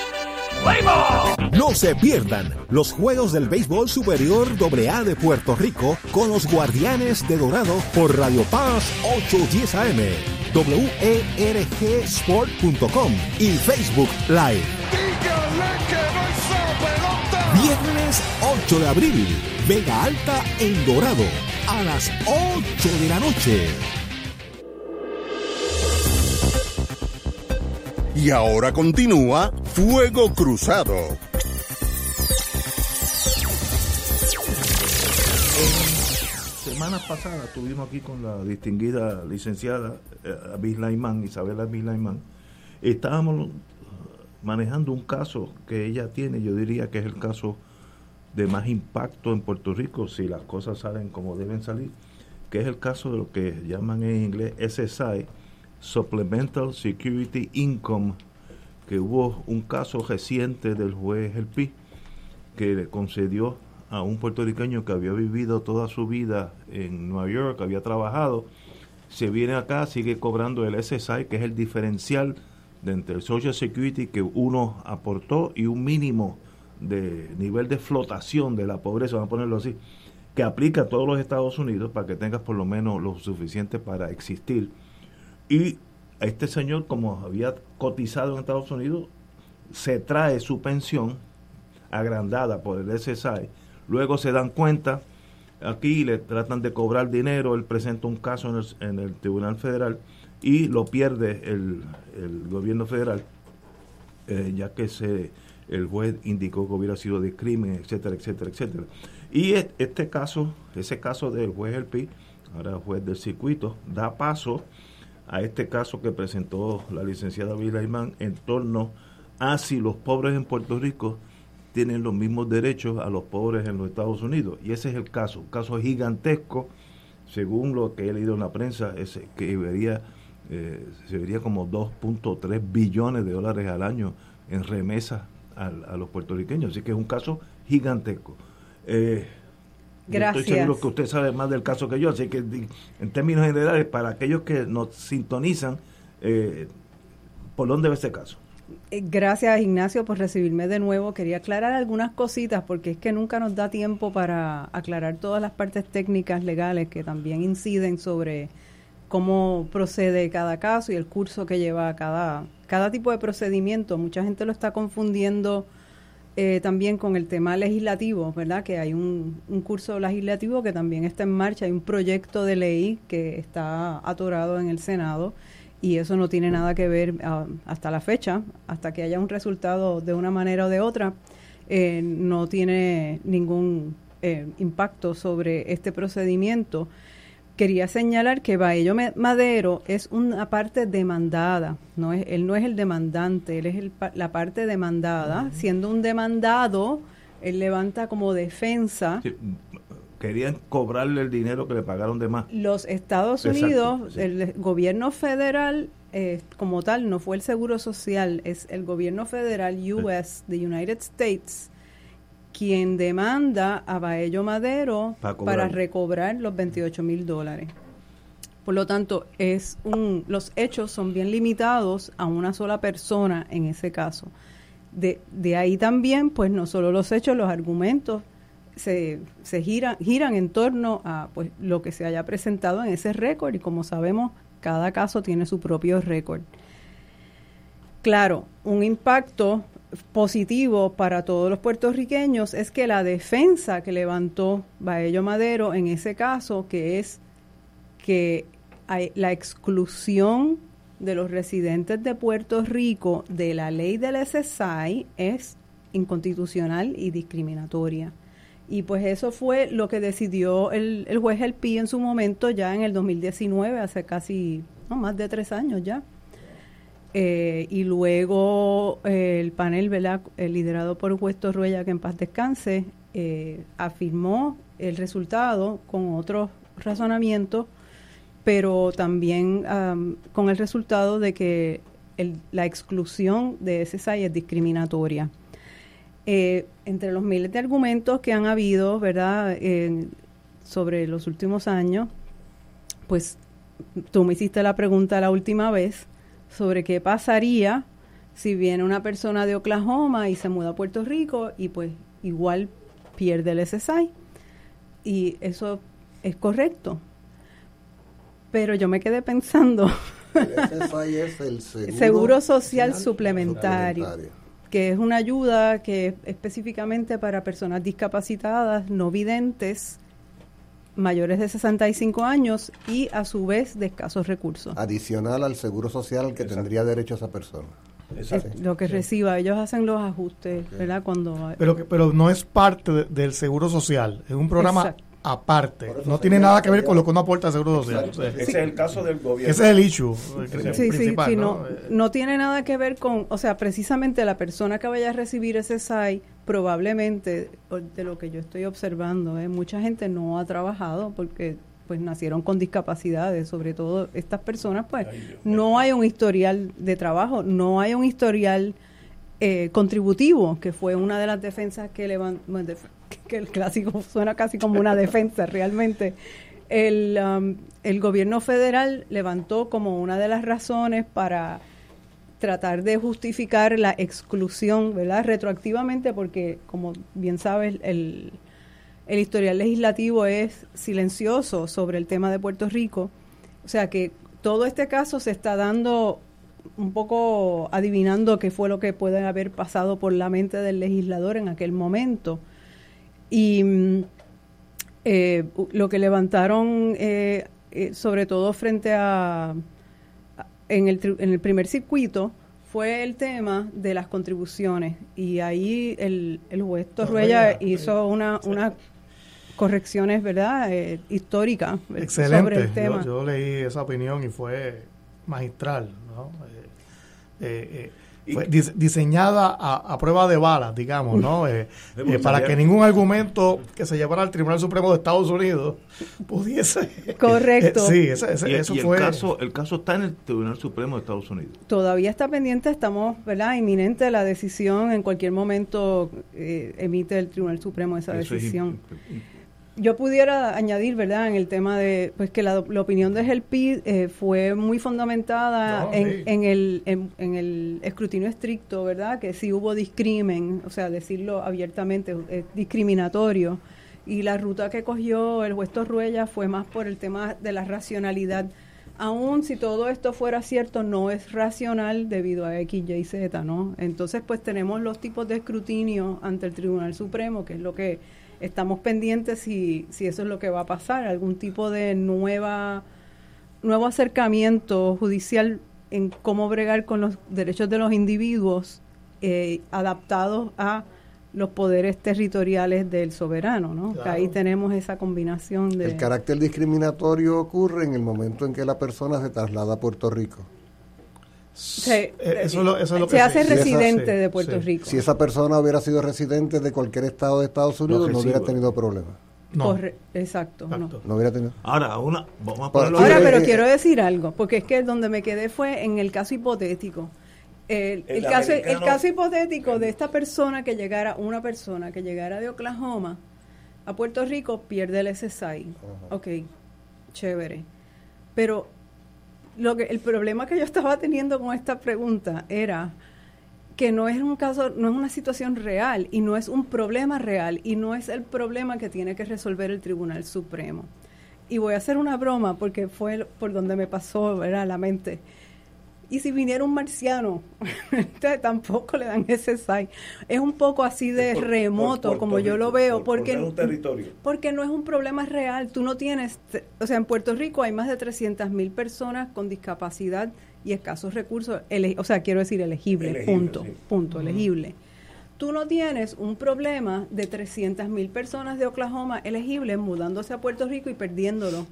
No se pierdan los Juegos del Béisbol Superior AA de Puerto Rico con los Guardianes de Dorado por Radio Paz 810 AM, WERGSport.com y Facebook Live. Viernes 8 de abril, Vega Alta en Dorado, a las 8 de la noche. Y ahora continúa Fuego Cruzado. Semanas pasadas estuvimos aquí con la distinguida licenciada eh, Abis Laimán, Isabela Abis Laimán, Estábamos manejando un caso que ella tiene, yo diría que es el caso de más impacto en Puerto Rico si las cosas salen como deben salir, que es el caso de lo que llaman en inglés SSI, Supplemental Security Income, que hubo un caso reciente del juez El Pi que le concedió a un puertorriqueño que había vivido toda su vida en Nueva York, había trabajado, se viene acá, sigue cobrando el SSI, que es el diferencial de entre el Social Security que uno aportó y un mínimo de nivel de flotación de la pobreza, vamos a ponerlo así, que aplica a todos los Estados Unidos para que tengas por lo menos lo suficiente para existir. Y este señor, como había cotizado en Estados Unidos, se trae su pensión agrandada por el SSI, luego se dan cuenta, aquí le tratan de cobrar dinero, él presenta un caso en el, en el Tribunal Federal y lo pierde el, el gobierno federal, eh, ya que se el juez indicó que hubiera sido de crimen, etcétera, etcétera, etcétera. Y este caso, ese caso del juez El Pi, ahora juez del circuito, da paso a este caso que presentó la licenciada Imán en torno a si los pobres en Puerto Rico tienen los mismos derechos a los pobres en los Estados Unidos. Y ese es el caso, un caso gigantesco, según lo que he leído en la prensa, es que vería, eh, se vería como 2.3 billones de dólares al año en remesas a, los puertorriqueños. Así que es un caso gigantesco. Eh, Gracias. Estoy seguro que usted sabe más del caso que yo, así que en términos generales, para aquellos que nos sintonizan, eh, ¿por dónde va este caso? Eh, gracias Ignacio por recibirme de nuevo. Quería aclarar algunas cositas porque es que nunca nos da tiempo para aclarar todas las partes técnicas legales que también inciden sobre cómo procede cada caso y el curso que lleva cada, cada tipo de procedimiento. Mucha gente lo está confundiendo eh, también con el tema legislativo, ¿verdad? Que hay un, curso legislativo que también está en marcha, hay un proyecto de ley que está atorado en el Senado y eso no tiene nada que ver ah, hasta la fecha, hasta que haya un resultado de una manera o de otra, eh, no tiene ningún eh, impacto sobre este procedimiento quería señalar que Baello Madero es una parte demandada, no es, él no es el demandante, él es la parte demandada, siendo un demandado, él levanta como defensa. querían cobrarle el dinero que le pagaron de más. Los Estados Unidos, el gobierno federal eh, como tal, no fue el Seguro Social, es el gobierno federal US, the United States, quien demanda a Baello Madero para, recobrar los 28 mil dólares. Por lo tanto, es un, los hechos son bien limitados a una sola persona en ese caso. De, de ahí también, pues no solo los hechos, los argumentos se, se giran, giran en torno a pues, lo que se haya presentado en ese récord y como sabemos, cada caso tiene su propio récord. Claro, un impacto positivo para todos los puertorriqueños es que la defensa que levantó Baello Madero en ese caso, que es que hay la exclusión de los residentes de Puerto Rico de la ley del SSI es inconstitucional y discriminatoria. Y pues eso fue lo que decidió el, el juez El Pi en su momento ya en el 2019, hace casi no, más de tres años ya. Eh, y luego eh, el panel, ¿verdad? Eh, liderado por Huesto Ruella, que en paz descanse, afirmó el resultado con otros razonamientos, pero también con el resultado de que la exclusión de ese SAI es discriminatoria. entre los miles de argumentos que han habido, ¿verdad?, sobre los últimos años, pues tú me hiciste la pregunta la última vez sobre qué pasaría si viene una persona de Oklahoma y se muda a Puerto Rico y pues igual pierde el SSI. Y eso es correcto. Pero yo me quedé pensando. El SSI es el seguro, social, suplementario, que es una ayuda que es específicamente para personas discapacitadas, no videntes, mayores de 65 años y a su vez de escasos recursos. Adicional al seguro social que tendría derecho esa persona. lo que reciba, ellos hacen los ajustes, ¿verdad? Cuando pero que, pero no es parte del seguro social, es un programa aparte. No tiene nada que ver con lo que uno aporta al Seguro Social. Ese es el caso del gobierno. Ese es el issue. sí, sí, sí, ¿no? no, tiene nada que ver con, o sea, precisamente la persona que vaya a recibir ese SAI, probablemente, de lo que yo estoy observando, ¿eh? mucha gente no ha trabajado porque pues nacieron con discapacidades, sobre todo estas personas, pues no hay un historial de trabajo, no hay un historial eh, contributivo, que fue una de las defensas que levantó, que el clásico suena casi como una defensa realmente. El, um, el gobierno federal levantó como una de las razones para tratar de justificar la exclusión, ¿verdad? Retroactivamente, porque como bien sabes, el, historial legislativo es silencioso sobre el tema de Puerto Rico. O sea que todo este caso se está dando un poco adivinando qué fue lo que puede haber pasado por la mente del legislador en aquel momento. Y mm, eh, lo que levantaron, eh, eh, sobre todo frente a, en el, en el primer circuito, fue el tema de las contribuciones. Y ahí el, el juez Torruella hizo una, una correcciones, ¿verdad?, eh, históricas sobre el tema. Yo, yo, leí esa opinión y fue magistral, ¿no? Eh, eh, fue diseñada a, prueba de balas, digamos, ¿no? para que ningún argumento que se llevara al Tribunal Supremo de Estados Unidos pudiese. Correcto. sí, ese, eso fue. El caso, el caso está en el Tribunal Supremo de Estados Unidos. Todavía está pendiente, estamos, ¿verdad? Inminente la decisión. En cualquier momento emite el Tribunal Supremo esa decisión yo pudiera añadir, ¿verdad?, en el tema de, pues que la, opinión de Gelpi eh, fue muy fundamentada en, en, el, en, el escrutinio estricto, ¿verdad?, que sí hubo discrimen, o sea, decirlo abiertamente, es discriminatorio. Y la ruta que cogió el juez Torruella fue más por el tema de la racionalidad. Aún si todo esto fuera cierto, no es racional debido a X, Y, Z, ¿no? Entonces, pues tenemos los tipos de escrutinio ante el Tribunal Supremo, que es lo que estamos pendientes si, si eso es lo que va a pasar, algún tipo de nueva nuevo acercamiento judicial en cómo bregar con los derechos de los individuos eh, adaptados a los poderes territoriales del soberano, ¿no? ahí tenemos esa combinación de... El carácter discriminatorio ocurre en el momento en que la persona se traslada a Puerto Rico. Se, hace residente de Puerto Rico. Si esa persona hubiera sido residente de cualquier estado de Estados Unidos, no, hubiera tenido problemas. No. exacto. No. hubiera tenido. Ahora, una, vamos a Ahora, pero quiero decir algo, porque es que donde me quedé fue en el caso hipotético. El, caso, el caso hipotético de esta persona que llegara, una persona que llegara de Oklahoma a Puerto Rico, pierde el SSI. Ok, chévere. Pero lo que el problema que yo estaba teniendo con esta pregunta era que no es un caso, no es una situación real y no es un problema real y no es el problema que tiene que resolver el Tribunal Supremo. Y voy a hacer una broma porque fue por donde me pasó ¿verdad? la mente y si viniera un marciano, tampoco le dan ese SAI. Es un poco así de remoto, como yo lo veo, porque, porque no es un problema real. Tú no tienes, o sea, en Puerto Rico hay más de 300 mil personas con discapacidad y escasos recursos, o sea, quiero decir elegible, punto, punto, elegible. Tú no tienes un problema de 300 mil personas de Oklahoma elegibles mudándose a Puerto Rico y perdiéndolo.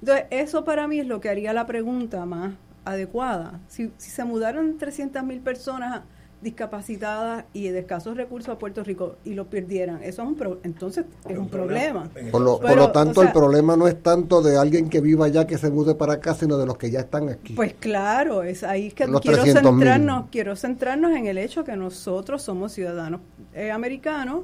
Entonces, eso para mí es lo que haría la pregunta más adecuada. Si, si se mudaron 300 mil personas discapacitadas y de escasos recursos a Puerto Rico y lo perdieran, eso es un entonces es un problema. Por lo, por lo tanto, el problema no es tanto de alguien que viva allá que se mude para acá, sino de los que ya están aquí. Pues claro, es ahí que quiero centrarnos, quiero centrarnos en el hecho que nosotros somos ciudadanos eh, americanos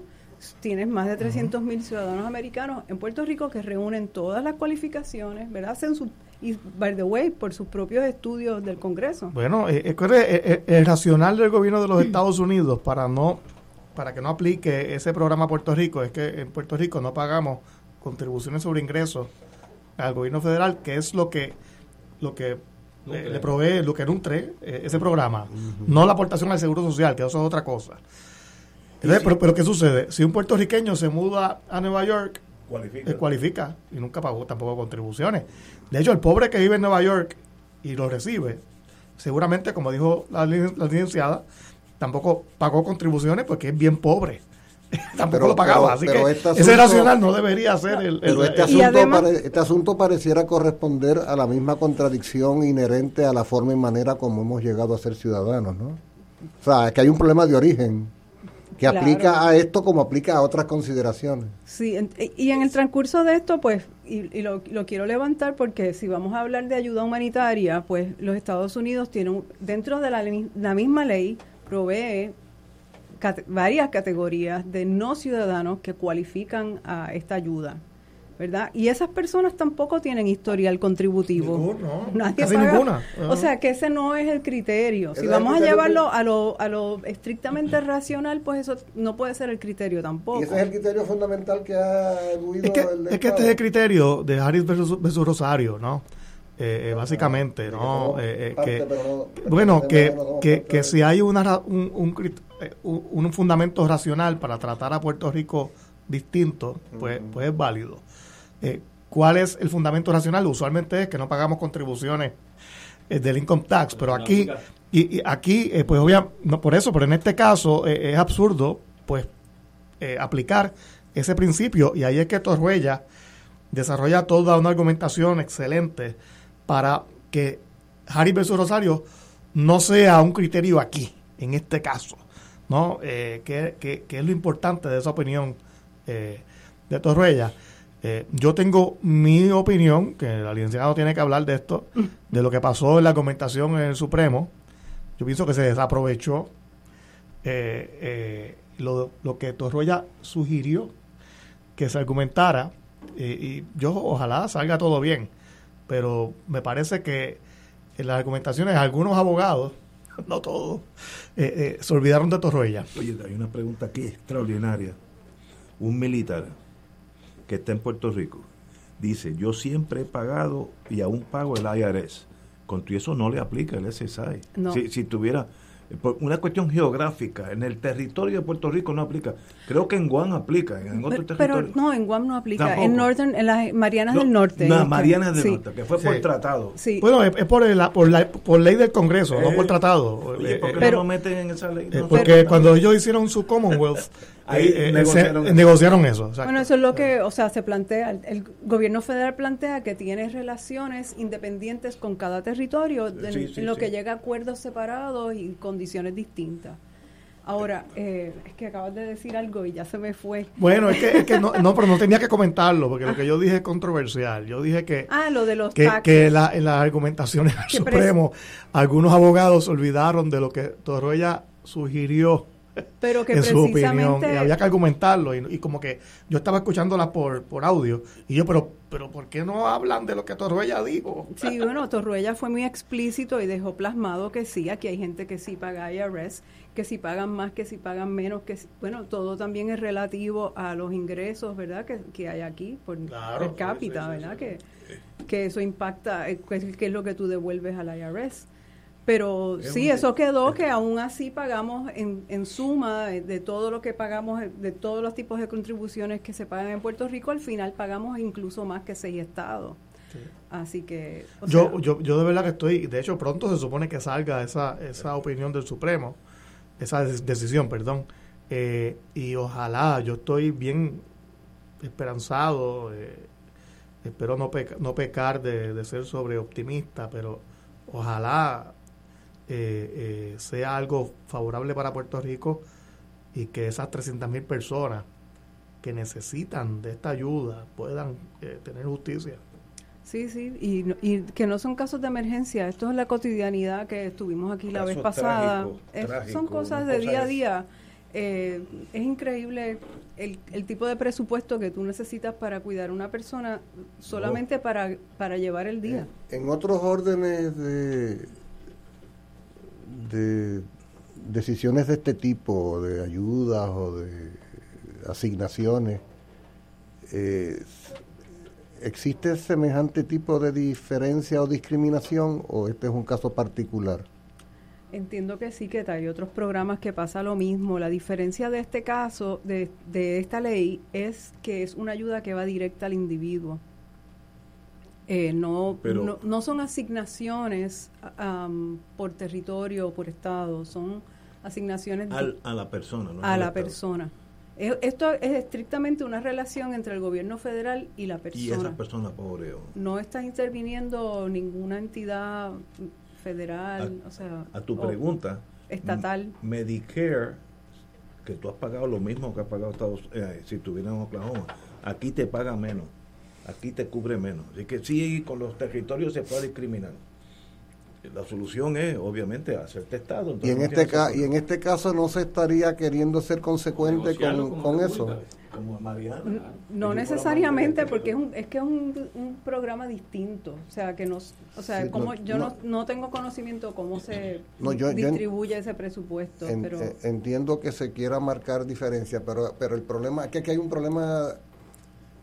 tienes más de 300 mil ciudadanos americanos en Puerto Rico que reúnen todas las cualificaciones, ¿verdad? Hacen su, y, by the way, por sus propios estudios del Congreso. Bueno, eh, es, es, es, racional del gobierno de los Estados Unidos para no para que no aplique ese programa a Puerto Rico es que en Puerto Rico no pagamos contribuciones sobre ingresos al gobierno federal, que es lo que lo que eh, le provee lo que nutre eh, ese programa, no la aportación al seguro social, que eso es otra cosa. pero, pero, ¿qué sucede? Si un puertorriqueño se muda a Nueva York, cualifica. cualifica y nunca pagó tampoco contribuciones. De hecho, el pobre que vive en Nueva York y lo recibe, seguramente, como dijo la, licenciada, tampoco pagó contribuciones porque es bien pobre. tampoco lo pagaba. así que este ese racional no debería ser el. Pero este, asunto este asunto pareciera corresponder a la misma contradicción inherente a la forma y manera como hemos llegado a ser ciudadanos, ¿no? O sea, que hay un problema de origen que aplica a esto como aplica a otras consideraciones. Sí, y en el transcurso de esto, pues, y, lo, quiero levantar porque si vamos a hablar de ayuda humanitaria, pues los Estados Unidos tienen, dentro de la, la misma ley, provee varias categorías de no ciudadanos que cualifican a esta ayuda. ¿Verdad? Y esas personas tampoco tienen historial contributivo. Nadie ninguna. O sea, que ese no es el criterio. Si vamos a llevarlo a lo, a lo estrictamente racional, pues eso no puede ser el criterio tampoco. Y ese es el criterio fundamental que ha es que, es que este es el criterio de Harris versus, Rosario, ¿no? Eh, eh, básicamente, ¿no? Eh, que, bueno, que, que, que, si hay una, un, un, un, fundamento racional para tratar a Puerto Rico distinto, pues, pues es válido. Eh, ¿Cuál es el fundamento racional? Usualmente es que no pagamos contribuciones eh, del income tax, pero aquí, y, aquí eh, pues obviamente, no por eso, pero en este caso es absurdo, pues, aplicar ese principio, y ahí es que Torruella desarrolla toda una argumentación excelente para que Harry versus Rosario no sea un criterio aquí, en este caso, ¿no? que, que, es lo importante de esa opinión de Torruella. Eh, yo tengo mi opinión, que la licenciada tiene que hablar de esto, de lo que pasó en la comentación en el Supremo. Yo pienso que se desaprovechó eh, eh, lo, lo, que Torroya sugirió que se argumentara, y yo ojalá salga todo bien, pero me parece que en las argumentaciones algunos abogados, no todos, se olvidaron de Torroya. Oye, hay una pregunta aquí extraordinaria. Un militar que está en Puerto Rico, dice, yo siempre he pagado y aún pago el IRS. Con eso no le aplica el SSI. Si, si tuviera una cuestión geográfica, en el territorio de Puerto Rico no aplica. Creo que en Guam aplica, en otro pero, Pero no, en Guam no aplica. En Northern, en las Marianas del Norte. Las Marianas del Norte, que fue por tratado. Sí. Bueno, es, por, por, la, por ley del Congreso, no por eh, tratado. Oye, ¿por qué no lo meten en esa ley? porque cuando ellos hicieron su Commonwealth, Ahí eh, eh, negociaron, eso. Bueno, eso es lo que, o sea, se plantea, el, gobierno federal plantea que tiene relaciones independientes con cada territorio, en, lo que llega a acuerdos separados y condiciones distintas. Ahora, eh, es que acabas de decir algo y ya se me fue. Bueno, es que, es que no, no, pero no tenía que comentarlo, porque lo que yo dije es controversial. Yo dije que, ah, lo de los que, que en las argumentaciones del Supremo, algunos abogados olvidaron de lo que Toroya sugirió pero que en su opinión y había que argumentarlo y, como que yo estaba escuchándola por, por audio y yo pero pero ¿por qué no hablan de lo que Torruella dijo? Sí, bueno, Torruella fue muy explícito y dejó plasmado que sí, aquí hay gente que sí paga IRS, que si pagan más, que si pagan menos, que bueno, todo también es relativo a los ingresos, ¿verdad? Que, que hay aquí por per cápita, ¿verdad? Que, que eso impacta, eh, qué es lo que tú devuelves al IRS. Pero sí, eso quedó que aún así pagamos en, en suma de, todo lo que pagamos, de todos los tipos de contribuciones que se pagan en Puerto Rico, al final pagamos incluso más que seis estados. Así que... yo, yo, yo de verdad que estoy, de hecho pronto se supone que salga esa, esa opinión del Supremo, esa decisión, perdón, eh, y ojalá, yo estoy bien esperanzado, eh, espero no, no pecar de, de ser sobre optimista, pero ojalá eh, eh, sea algo favorable para Puerto Rico y que esas 300 mil personas que necesitan de esta ayuda puedan eh, tener justicia. Sí, sí, y, que no son casos de emergencia, esto es la cotidianidad que estuvimos aquí la vez pasada, son cosas de día a día. es increíble el, el, tipo de presupuesto que tú necesitas para cuidar a una persona solamente para, para llevar el día. En otros órdenes de, de decisiones de este tipo, de ayudas o de asignaciones, eh, ¿existe semejante tipo de diferencia o discriminación o este es un caso particular? Entiendo que sí, que hay otros programas que pasa lo mismo. La diferencia de este caso, de, de esta ley, es que es una ayuda que va directa al individuo. Eh, no, no, son asignaciones por territorio o por estado, son asignaciones a la persona. a la persona. Esto es estrictamente una relación entre el gobierno federal y la persona. Y esa persona pobre. No está interviniendo ninguna entidad federal, a, o sea... A tu pregunta... Estatal. Medicare, que tú has pagado lo mismo que has pagado Estados eh, si estuvieras en Oklahoma, aquí te paga menos, aquí te cubre menos. Así que sí, con los territorios se puede discriminar la solución es obviamente hacer testado. Y en, este y en este caso no se estaría queriendo ser consecuente con, eso. No, necesariamente porque es, un, es que es un, programa distinto. O sea, que nos, o sea, como yo no, no, tengo conocimiento cómo se distribuye ese presupuesto. pero eh, entiendo que se quiera marcar diferencia, pero, pero el problema es que aquí hay un problema,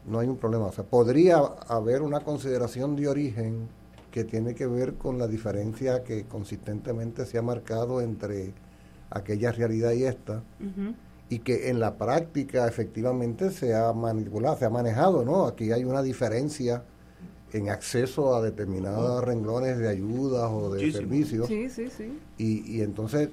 no hay un problema. O sea, podría haber una consideración de origen que tiene que ver con la diferencia que consistentemente se ha marcado entre aquella realidad y esta, y que en la práctica efectivamente se ha manipulado, se ha manejado, ¿no? Aquí hay una diferencia en acceso a determinados renglones de ayudas o de servicios. Sí, sí, sí. Y, y entonces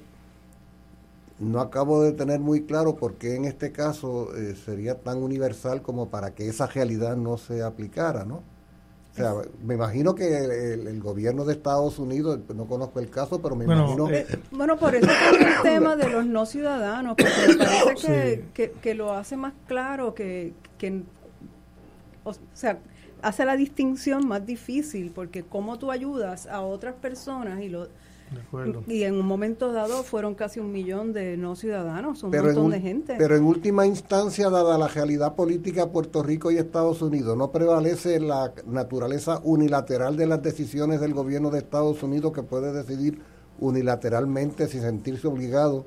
no acabo de tener muy claro por qué en este caso eh, sería tan universal como para que esa realidad no se aplicara, ¿no? O sea, me imagino que el, gobierno de Estados Unidos, no conozco el caso, pero me imagino... Eh, bueno, por eso es el tema de los no ciudadanos, porque me parece que, que, lo hace más claro, que, que, o sea, hace la distinción más difícil, porque cómo tú ayudas a otras personas y lo y en un momento dado fueron casi un millón de no ciudadanos, un montón de gente. Pero en última instancia, dada la realidad política de Puerto Rico y Estados Unidos, no prevalece la naturaleza unilateral de las decisiones del gobierno de Estados Unidos que puede decidir unilateralmente sin sentirse obligado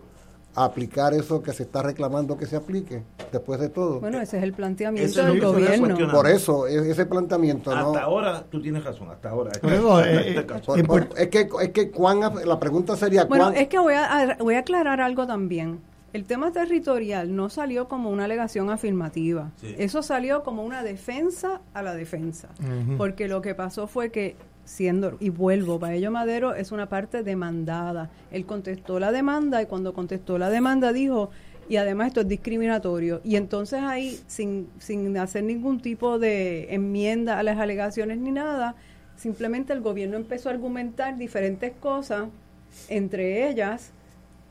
aplicar eso que se está reclamando que se aplique, después de todo. Bueno, ese es el planteamiento del gobierno. Por eso, ese planteamiento. Hasta ahora, tú tienes razón, hasta ahora. es, que, es que Juan, la pregunta sería... Bueno, es que voy a, voy a aclarar algo también. El tema territorial no salió como una alegación afirmativa. Eso salió como una defensa a la defensa. Porque lo que pasó fue que siendo, y vuelvo, Paello Madero es una parte demandada. Él contestó la demanda y cuando contestó la demanda dijo, y además esto es discriminatorio. Y entonces ahí, sin, sin hacer ningún tipo de enmienda a las alegaciones ni nada, simplemente el gobierno empezó a argumentar diferentes cosas, entre ellas...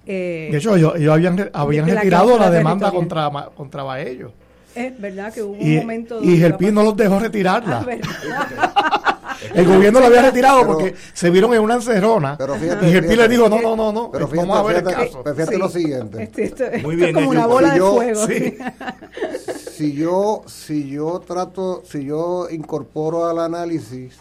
Eh, de hecho, ellos, habían, habían retirado la, demanda contra, contra Baello. Es verdad que hubo un momento... Y el PIN no los dejó retirarla. Ah, el gobierno lo había retirado porque se vieron en una encerrona. y el le dijo, no, no, no, no. Pero fíjate, vamos a ver el caso. fíjate lo siguiente. Este, este, Muy bien, es como una bola de fuego. si yo, si yo trato, si yo incorporo al análisis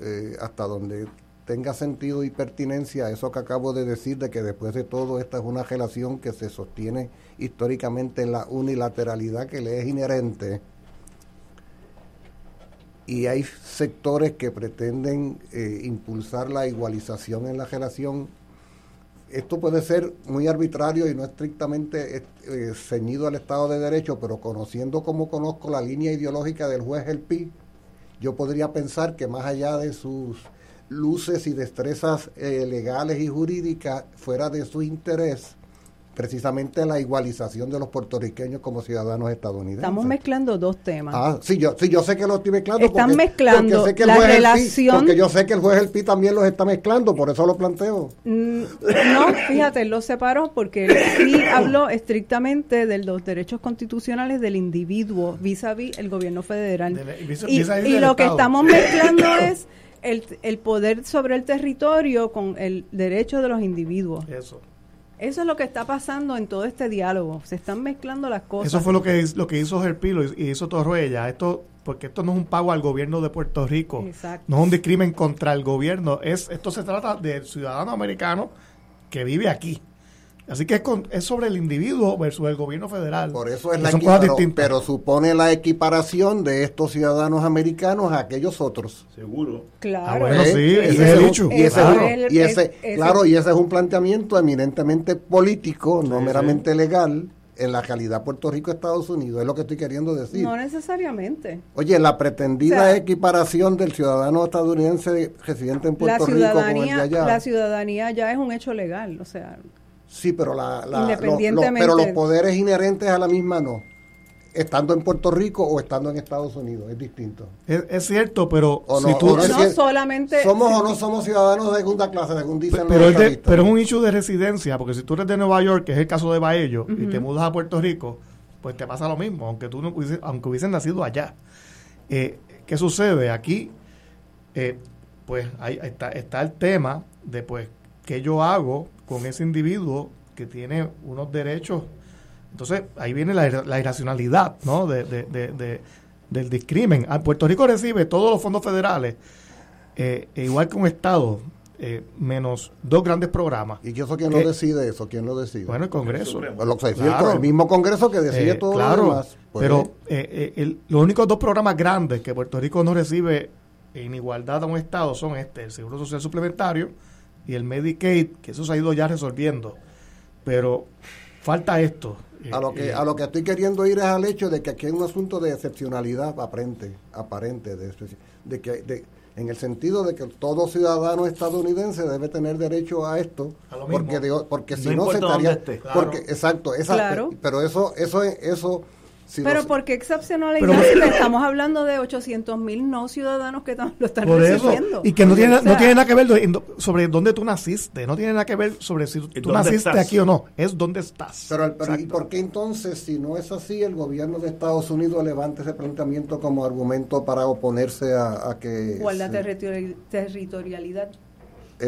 eh, hasta donde tenga sentido y pertinencia eso que acabo de decir de que después de todo esta es una relación que se sostiene históricamente en la unilateralidad que le es inherente y hay sectores que pretenden eh, impulsar la igualización en la relación. Esto puede ser muy arbitrario y no estrictamente eh, ceñido al Estado de Derecho, pero conociendo como conozco la línea ideológica del juez El Pi, yo podría pensar que más allá de sus luces y destrezas eh, legales y jurídicas, fuera de su interés, precisamente la igualización de los puertorriqueños como ciudadanos estadounidenses. Estamos mezclando dos temas. Ah, sí, yo, sí, yo sé que lo estoy mezclando. Están mezclando la relación. porque yo sé que el juez El Pi también los está mezclando, por eso lo planteo. Mm, no, fíjate, lo separó porque sí habló estrictamente de los derechos constitucionales del individuo vis a vis el gobierno federal. y, lo que estamos mezclando es el, el poder sobre el territorio con el derecho de los individuos. Eso. Eso es lo que está pasando en todo este diálogo. Se están mezclando las cosas. Eso fue lo que, lo que hizo Gerpilo y, hizo Torruella. Esto, porque esto no es un pago al gobierno de Puerto Rico. No es un discrimen contra el gobierno. Es, esto se trata del ciudadano americano que vive aquí. Así que es, es, sobre el individuo versus el gobierno federal. Por eso es la pero, pero supone la equiparación de estos ciudadanos americanos a aquellos otros. Seguro. Claro. Ah, bueno, sí, ese es el dicho. Y ese, y ese, claro, y ese es un planteamiento eminentemente político, no meramente legal, en la calidad Puerto Rico-Estados Unidos, es lo que estoy queriendo decir. No necesariamente. Oye, la pretendida equiparación del ciudadano estadounidense residente en Puerto Rico con el de allá. La ciudadanía ya es un hecho legal, o sea Sí, pero, la, pero los poderes inherentes a la misma no. Estando en Puerto Rico o estando en Estados Unidos, es distinto. Es, cierto, pero si tú, no, solamente somos o no somos ciudadanos de segunda clase, según dicen pero, es pero es un issue de residencia, porque si tú eres de Nueva York, que es el caso de Baello, y te mudas a Puerto Rico, pues te pasa lo mismo, aunque tú no aunque hubiesen nacido allá. Eh, ¿Qué sucede? Aquí, eh, pues ahí está, está el tema de pues qué yo hago con ese individuo que tiene unos derechos. Entonces, ahí viene la, irracionalidad ¿no? de, de, del discrimen. Ah, Puerto Rico recibe todos los fondos federales, eh, e igual que un Estado, eh, menos dos grandes programas. ¿Y eso quién lo decide eso? ¿Quién lo decide? Bueno, el Congreso. el mismo Congreso que decide eh, todo claro, lo demás. Pues, pero los únicos dos programas grandes que Puerto Rico no recibe en igualdad a un Estado son este, el Seguro Social Suplementario y el Medicaid, que eso se ha ido ya resolviendo. Pero falta esto. A lo que, eh, a lo que estoy queriendo ir es al hecho de que aquí hay un asunto de excepcionalidad aparente, aparente de, de que de, en el sentido de que todo ciudadano estadounidense debe tener derecho a esto, porque porque si no, se estaría, porque exacto, esa, pero eso eso eso pero ¿por qué excepcionalidad si estamos hablando de 800 mil no ciudadanos que lo están recibiendo? y que no tiene, no tiene nada que ver sobre dónde tú naciste, no tiene nada que ver sobre si tú naciste aquí o no, es dónde estás. Pero, ¿y por qué entonces, si no es así, el gobierno de Estados Unidos levanta ese planteamiento como argumento para oponerse a, que... la territorialidad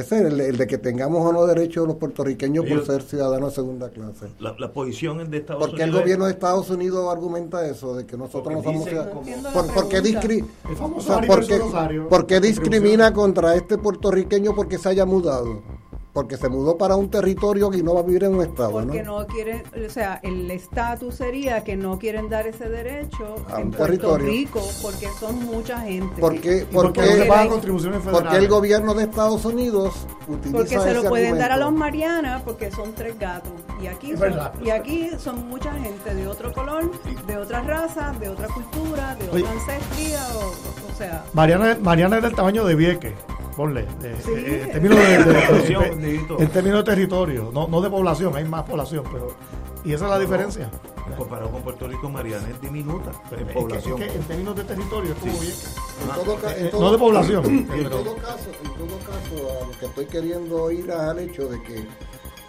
ese es el, de que tengamos o no derechos los puertorriqueños por ser ciudadanos de segunda clase. La, posición de Estados Unidos. ¿Por qué el gobierno de Estados Unidos argumenta eso? De que nosotros no somos ciudadanos. ¿Por, qué, discrimina contra este puertorriqueño porque se haya mudado? Porque se mudó para un territorio y no va a vivir en un estado. Porque no, quieren, o sea, el estatus sería que no quieren dar ese derecho a en Puerto Rico porque son mucha gente. Porque, porque, porque, contribuciones porque el gobierno de Estados Unidos utiliza Porque se lo pueden dar a los Marianas porque son tres gatos. Y aquí, son, y aquí son mucha gente de otro color, de otra raza, de otra cultura, de otra ancestría. O, o, sea. Mariana, Mariana es del tamaño de Vieques ponle, eh, eh, en, términos de, en términos de territorio, no, no de población, hay más población, pero y esa es la diferencia. Comparado con Puerto Rico, Mariana es diminuta en población. en términos de territorio es como bien. En todo, no de población. En, todo caso, en todo caso, a lo que estoy queriendo ir al hecho de que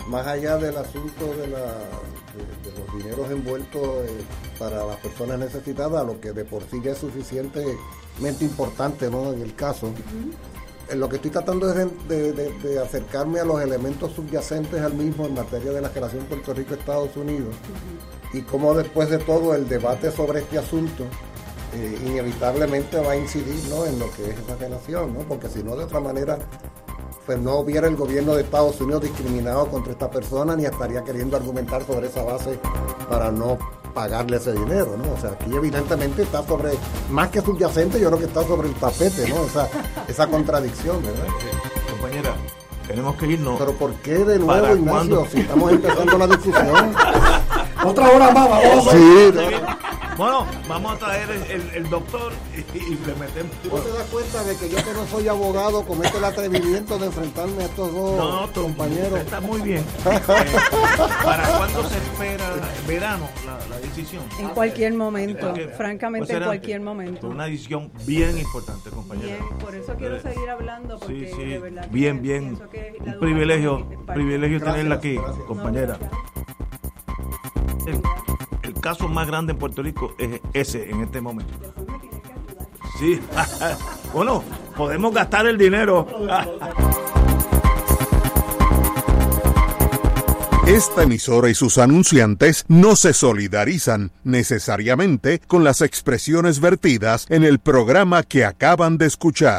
más allá del asunto de, la, de, los dineros envueltos eh, para las personas necesitadas, lo que de por sí ya es suficientemente importante ¿no? en el caso, lo que estoy tratando es de, acercarme a los elementos subyacentes al mismo en materia de la relación Puerto Rico-Estados Unidos. Y cómo después de todo el debate sobre este asunto eh, inevitablemente va a incidir en lo que es esa relación, ¿no? porque si no de otra manera pues no hubiera el gobierno de Estados Unidos discriminado contra esta persona ni estaría queriendo argumentar sobre esa base para no pagarle ese dinero, ¿no? O sea, aquí evidentemente está sobre, más que subyacente, yo creo que está sobre el tapete, ¿no? Esa, esa contradicción, ¿verdad? Compañera, tenemos que irnos. Pero ¿por qué de nuevo, Ignacio, si estamos empezando la discusión? Otra hora más, vamos. Sí. Bueno, vamos a traer el, doctor y, le metemos. ¿Tú te das cuenta de que yo que no soy abogado cometo el atrevimiento de enfrentarme a estos dos no, compañeros? Está muy bien. Eh, ¿Para cuándo se espera verano la, decisión? En cualquier momento, francamente en cualquier momento. Una decisión bien importante, compañero. Bien, por eso quiero seguir hablando porque sí, sí. de verdad bien, bien. Un privilegio, privilegio tenerla aquí, compañera el, caso más grande en Puerto Rico es ese en este momento. Sí, bueno, podemos gastar el dinero. Esta emisora y sus anunciantes no se solidarizan necesariamente con las expresiones vertidas en el programa que acaban de escuchar.